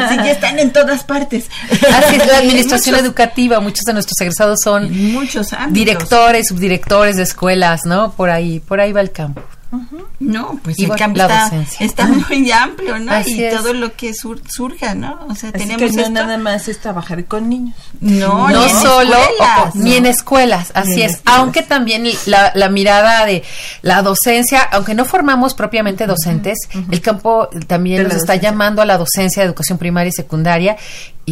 Speaker 5: sí, ya están en todas partes.
Speaker 6: Así es, la administración
Speaker 5: Muchos-
Speaker 6: educativa, muchos de nuestros egresados son
Speaker 5: muchos ámbitos.
Speaker 6: directores, subdirectores de escuelas, ¿no? Por ahí, por ahí va el campo.
Speaker 5: No, pues
Speaker 6: Y
Speaker 5: el
Speaker 6: bueno,
Speaker 5: campo
Speaker 6: la
Speaker 5: está, está muy [LAUGHS] amplio, ¿no?
Speaker 6: Así
Speaker 5: y
Speaker 6: es.
Speaker 5: todo lo que sur- surja, ¿no? O sea,
Speaker 7: Así
Speaker 5: tenemos
Speaker 7: que no
Speaker 5: esto.
Speaker 7: nada más es trabajar con niños.
Speaker 5: No,
Speaker 6: no
Speaker 5: ni
Speaker 6: solo
Speaker 5: escuelas,
Speaker 6: ni en escuelas, así
Speaker 7: en
Speaker 6: es.
Speaker 7: escuelas.
Speaker 6: Aunque también la, la mirada de la docencia, aunque no formamos propiamente docentes, el campo también
Speaker 7: De
Speaker 6: nos está
Speaker 7: docencia.
Speaker 6: llamando a la docencia de educación primaria y secundaria.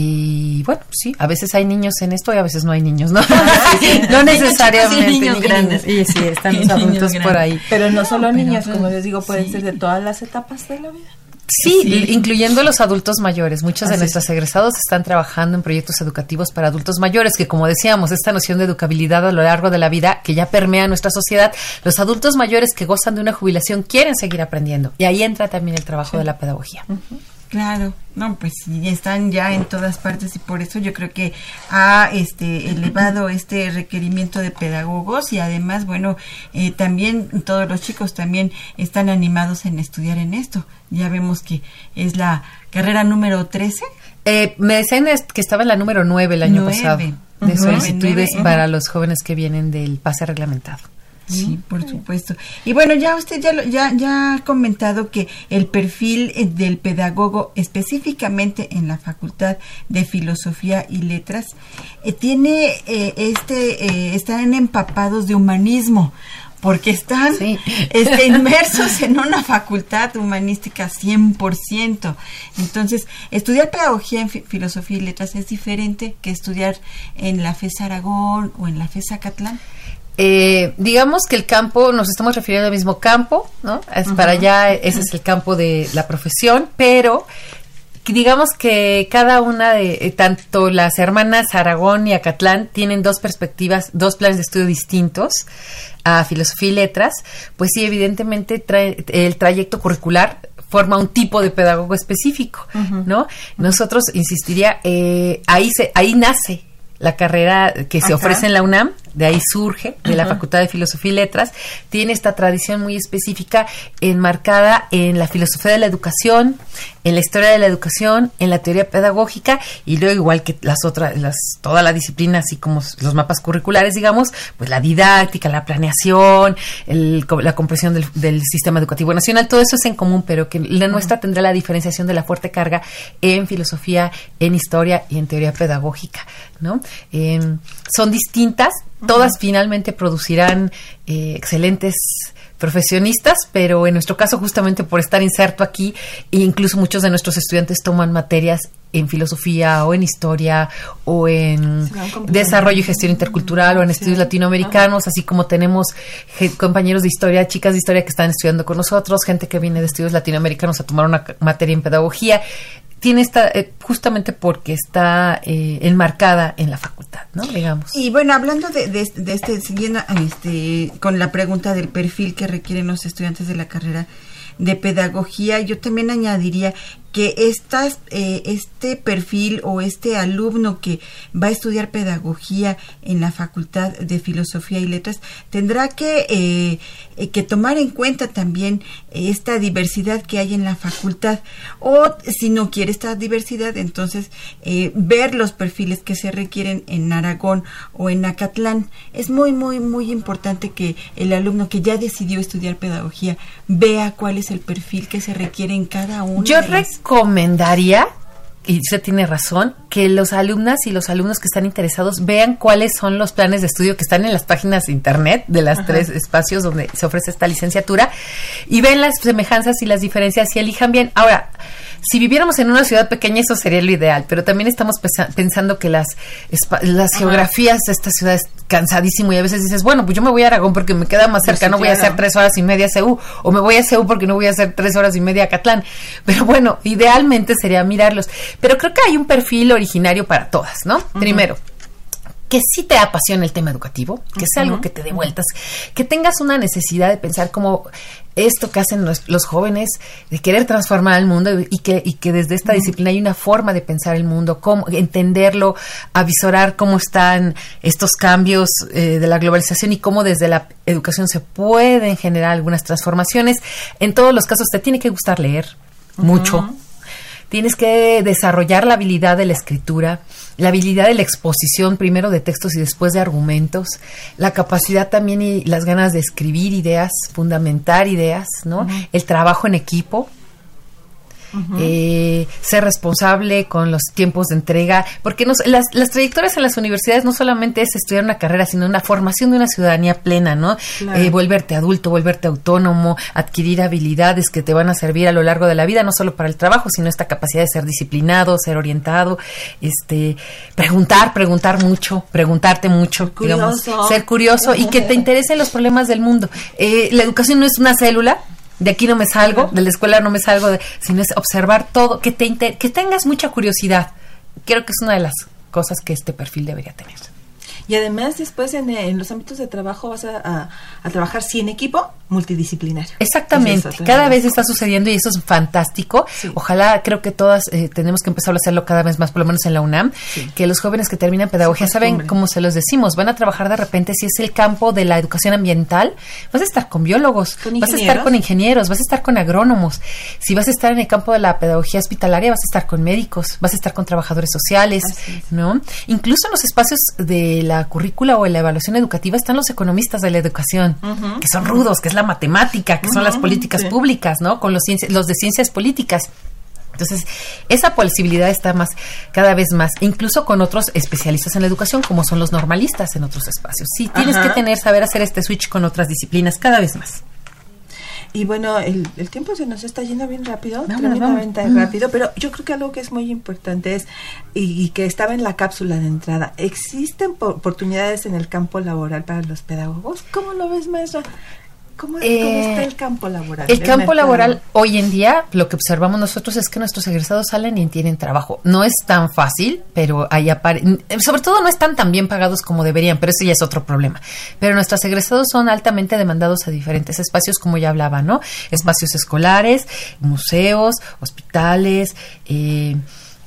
Speaker 6: Y bueno, sí, a veces hay niños en esto y a veces no hay niños, ¿no? [LAUGHS] no necesariamente.
Speaker 5: niños
Speaker 6: ni-
Speaker 5: grandes.
Speaker 6: Y sí, están los [LAUGHS]
Speaker 5: niños
Speaker 6: adultos por ahí.
Speaker 7: Pero no solo
Speaker 5: pero
Speaker 7: niños,
Speaker 5: pues,
Speaker 7: como les digo, pueden
Speaker 5: sí.
Speaker 7: ser de todas las etapas de la vida.
Speaker 6: Sí,
Speaker 5: Sí.
Speaker 6: incluyendo los adultos mayores. Muchos de nuestros egresados están trabajando en proyectos educativos para adultos mayores, que como decíamos, esta noción de educabilidad a lo largo de la vida que ya permea nuestra sociedad, los adultos mayores que gozan de una jubilación quieren seguir aprendiendo. Y ahí entra también el trabajo de la pedagogía.
Speaker 5: Claro, no, pues están ya en todas partes y por eso yo creo que ha este elevado este requerimiento de pedagogos y además, bueno, eh, también todos los chicos también están animados en estudiar en esto. Ya vemos que es la carrera número 13.
Speaker 6: Eh, me decían que estaba en la número 9 el año
Speaker 5: Nueve.
Speaker 6: pasado de solicitudes para los jóvenes que vienen del pase reglamentado.
Speaker 5: Sí, por supuesto. Y bueno, ya usted ya, lo- ya, ya ha comentado que el perfil eh, del pedagogo, específicamente en la Facultad de Filosofía y Letras, eh, tiene eh, este, eh, están empapados de humanismo. Porque están [LAUGHS] este, inmersos en una facultad humanística 100%. Entonces, estudiar pedagogía en fi- filosofía y letras es diferente que estudiar en la FES Aragón o en la FES Acatlán.
Speaker 6: Eh, digamos que el campo, nos estamos refiriendo al mismo campo, ¿no? Es para allá, ese es el campo de la profesión, pero digamos que cada una de, eh, tanto las hermanas Aragón y Acatlán tienen dos perspectivas, dos planes de estudio distintos a filosofía y letras, pues sí, evidentemente trae- el trayecto curricular forma un tipo de pedagogo específico, ¿no? Nosotros, insistiría, eh, ahí, se, ahí nace la carrera que se
Speaker 5: Ajá.
Speaker 6: ofrece en la UNAM, de ahí surge, de la. Facultad de Filosofía y Letras, tiene esta tradición muy específica enmarcada en la filosofía de la educación, en la historia de la educación, en la teoría pedagógica y luego igual que las otras, las, toda la disciplina, así como los mapas curriculares, digamos, pues la didáctica, la planeación, el la comprensión del, del sistema educativo nacional, todo eso es en común, pero que la nuestra tendrá la diferenciación de la fuerte carga en filosofía, en historia y en teoría pedagógica, ¿no? Em, son distintas, todas finalmente producirán eh, excelentes profesionistas, pero en nuestro caso justamente por estar inserto aquí, e incluso muchos de nuestros estudiantes toman materias en filosofía o en historia o en desarrollo y gestión intercultural o en estudios latinoamericanos, así como tenemos compañeros de historia, chicas de historia que están estudiando con nosotros, gente que viene de estudios latinoamericanos a tomar una materia en pedagogía. Tiene esta, eh, justamente porque está eh, enmarcada en la facultad, ¿no? Digamos.
Speaker 5: Y bueno, hablando de, de, de este, siguiendo este, con la pregunta del perfil que requieren los estudiantes de la carrera de pedagogía, yo también añadiría que estas, eh, este perfil o este alumno que va a estudiar pedagogía en la Facultad de Filosofía y Letras tendrá que, eh, eh, que tomar en cuenta también esta diversidad que hay en la facultad. O si no quiere esta diversidad entonces eh, ver los perfiles que se requieren en Aragón o en Acatlán. Es muy muy muy importante que el alumno que ya decidió estudiar pedagogía vea cuál es el perfil que se requiere en cada uno
Speaker 6: Yo recomendaría, y usted tiene razón, que los alumnas y los alumnos que están interesados vean cuáles son los planes de estudio que están en las páginas de internet de
Speaker 8: Ajá.
Speaker 6: tres espacios donde se ofrece esta licenciatura y ven las semejanzas y las diferencias y elijan bien. Ahora, si viviéramos en una ciudad pequeña eso sería lo ideal, pero también estamos pensando que las, las
Speaker 8: Ajá.
Speaker 6: geografías de esta ciudad es cansadísimo y a veces dices, bueno, pues yo me voy a Aragón porque me queda más cerca,
Speaker 8: Pues sí,
Speaker 6: no voy a hacer tres horas y media a CEU, o me voy a CEU porque no voy a hacer tres horas y media a Catlán. Pero bueno, idealmente sería mirarlos. Pero creo que hay un perfil originario para todas, ¿no? Primero, que sí te apasiona el tema educativo, que sea algo que te dé vueltas, que tengas una necesidad de pensar como esto que hacen los, los jóvenes, de querer transformar el mundo y que, y que desde esta disciplina hay una forma de pensar el mundo, cómo entenderlo, avisorar cómo están estos cambios eh, de la globalización y cómo desde la educación se pueden generar algunas transformaciones. En todos los casos te tiene que gustar leer mucho. Tienes que desarrollar la habilidad de la escritura, la habilidad de la exposición primero de textos y después de argumentos, la capacidad también y las ganas de escribir ideas, fundamentar ideas, ¿no? El trabajo en equipo, eh, ser responsable con los tiempos de entrega, porque nos- las, las trayectorias en las universidades no solamente es estudiar una carrera, sino una formación de una ciudadanía plena, ¿no?
Speaker 8: Claro.
Speaker 6: Eh, volverte adulto, volverte autónomo, adquirir habilidades que te van a servir a lo largo de la vida, no solo para el trabajo, sino esta capacidad de ser disciplinado, ser orientado, este, preguntar, preguntar mucho, preguntarte mucho, digamos, ser curioso y que te [LAUGHS] interesen los problemas del mundo. Eh, la educación no es una célula, de aquí no me salgo, de la escuela no me salgo, de- sino es observar todo, que, te inter- que tengas mucha curiosidad. Creo que es una de las cosas que este perfil debería tener.
Speaker 7: Y además después en, en los ámbitos de trabajo vas a, a, a trabajar sí en equipo multidisciplinario.
Speaker 6: Exactamente, cada vez está sucediendo y eso es fantástico. Ojalá, creo que todas eh, tenemos que empezar a hacerlo cada vez más, por lo menos en la UNAM, que los jóvenes que terminan pedagogía saben cómo se los decimos, van a trabajar de repente si es el campo de la educación ambiental, vas a estar con biólogos,
Speaker 7: Con
Speaker 6: vas a estar con ingenieros, vas a estar con agrónomos. Si vas a estar en el campo de la pedagogía hospitalaria, vas a estar con médicos, vas a estar con trabajadores sociales, ¿no? Incluso en los espacios de la currícula o en la evaluación educativa están los economistas de la educación, que son rudos, que es la matemática, que son las políticas
Speaker 7: sí.
Speaker 6: públicas, ¿no? Con los, ciencia- los de ciencias políticas. Entonces, esa posibilidad está más, cada vez más, incluso con otros especialistas en la educación, como son los normalistas en otros espacios. Sí, tienes
Speaker 7: Ajá.
Speaker 6: que tener, saber hacer este switch con otras disciplinas cada vez más.
Speaker 7: Y bueno, el, el tiempo se nos está yendo bien rápido, tremendamente
Speaker 6: vámonos.
Speaker 7: rápido, pero yo creo que algo que es muy importante es, y, y que estaba en la cápsula de entrada, ¿existen po- oportunidades en el campo laboral para los pedagogos? ¿Cómo lo ves, maestra? ¿Cómo, cómo
Speaker 6: Eh,
Speaker 7: está el campo laboral?
Speaker 6: El campo
Speaker 7: mercado?
Speaker 6: laboral hoy en día, lo que observamos nosotros es que nuestros egresados salen y tienen trabajo. No es tan fácil, pero ahí apare sobre todo no están tan bien pagados como deberían, pero eso ya es otro problema. Pero nuestros egresados son altamente demandados a diferentes espacios, como ya hablaba, ¿no? Espacios escolares, museos, hospitales, eh,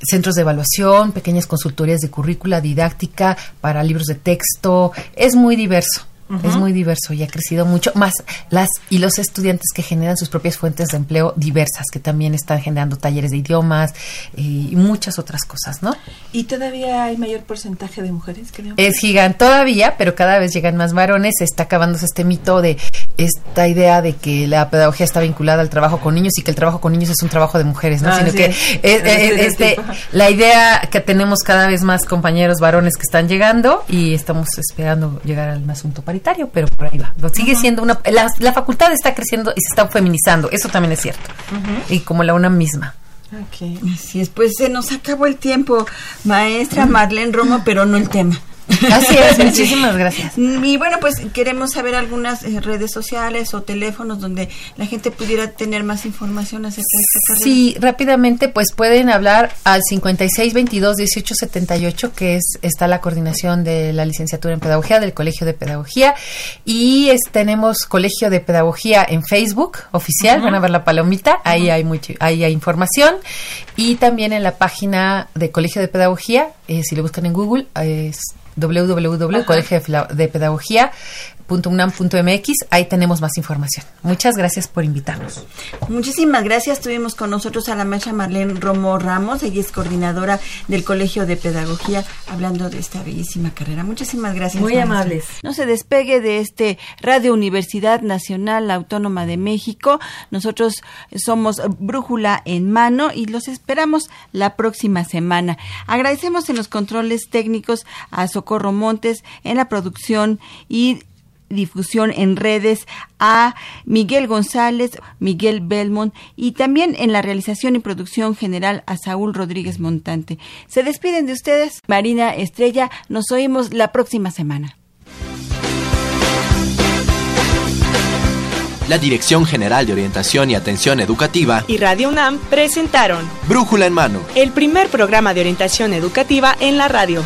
Speaker 6: centros de evaluación, pequeñas consultorías de currícula didáctica para libros de texto. Es muy diverso. Es muy diverso y ha crecido mucho más las y los estudiantes que generan sus propias fuentes de empleo diversas, que también están generando talleres de idiomas eh, y muchas otras cosas, ¿no?
Speaker 7: ¿Y todavía hay mayor porcentaje de mujeres que de
Speaker 6: Es gigante todavía, pero cada vez llegan más varones. Se está acabándose este mito de esta idea de que la pedagogía está vinculada al trabajo con niños y que el trabajo con niños es un trabajo de mujeres, ¿no?
Speaker 7: Ah,
Speaker 6: Sino
Speaker 7: sí.
Speaker 6: que [LAUGHS] es- es- este, la idea que tenemos cada vez más compañeros varones que están llegando y estamos esperando llegar al asunto paritario, pero por ahí va. Sigue siendo una. La, la facultad está creciendo y se está feminizando, eso también es cierto. Y como la UNAM misma.
Speaker 5: Así es, pues se nos acabó el tiempo, maestra Marlene Romo, pero no el tema.
Speaker 6: Así es, [LAUGHS] muchísimas gracias.
Speaker 5: Y bueno, pues queremos saber algunas eh, redes sociales o teléfonos donde la gente pudiera tener más información acerca de esta carrera.
Speaker 6: Sí, rápidamente, pues pueden hablar al 56 22 18 78, que es está la coordinación de la licenciatura en pedagogía del Colegio de Pedagogía. Y es- tenemos Colegio de Pedagogía en Facebook oficial, van a ver la palomita, ahí hay mucho, ahí hay información. Y también en la página de Colegio de Pedagogía, eh, si lo buscan en Google es www.colegio de Pedagogía www.colegiodepedagogía.unam.mx, ahí tenemos más información. Muchas gracias por invitarnos.
Speaker 5: Muchísimas gracias. Tuvimos con nosotros a la maestra Marlene Romo Ramos. Ella es coordinadora del Colegio de Pedagogía, hablando de esta bellísima carrera. Muchísimas gracias.
Speaker 7: Muy
Speaker 5: maestra.
Speaker 7: amables.
Speaker 5: No se despegue de este Radio Universidad Nacional Autónoma de México. Nosotros somos Brújula en Mano y los esperamos la próxima semana. Agradecemos en los controles técnicos a Socorro Montes en la producción y difusión en redes a Miguel González, Miguel Belmont y también en la realización y producción general a Saúl Rodríguez Montante. Se despiden de ustedes, Marina Estrella. Nos oímos la próxima semana.
Speaker 9: La Dirección General de Orientación y Atención Educativa,
Speaker 10: y Radio UNAM presentaron
Speaker 9: Brújula en Mano.
Speaker 10: el primer programa de orientación educativa en la radio.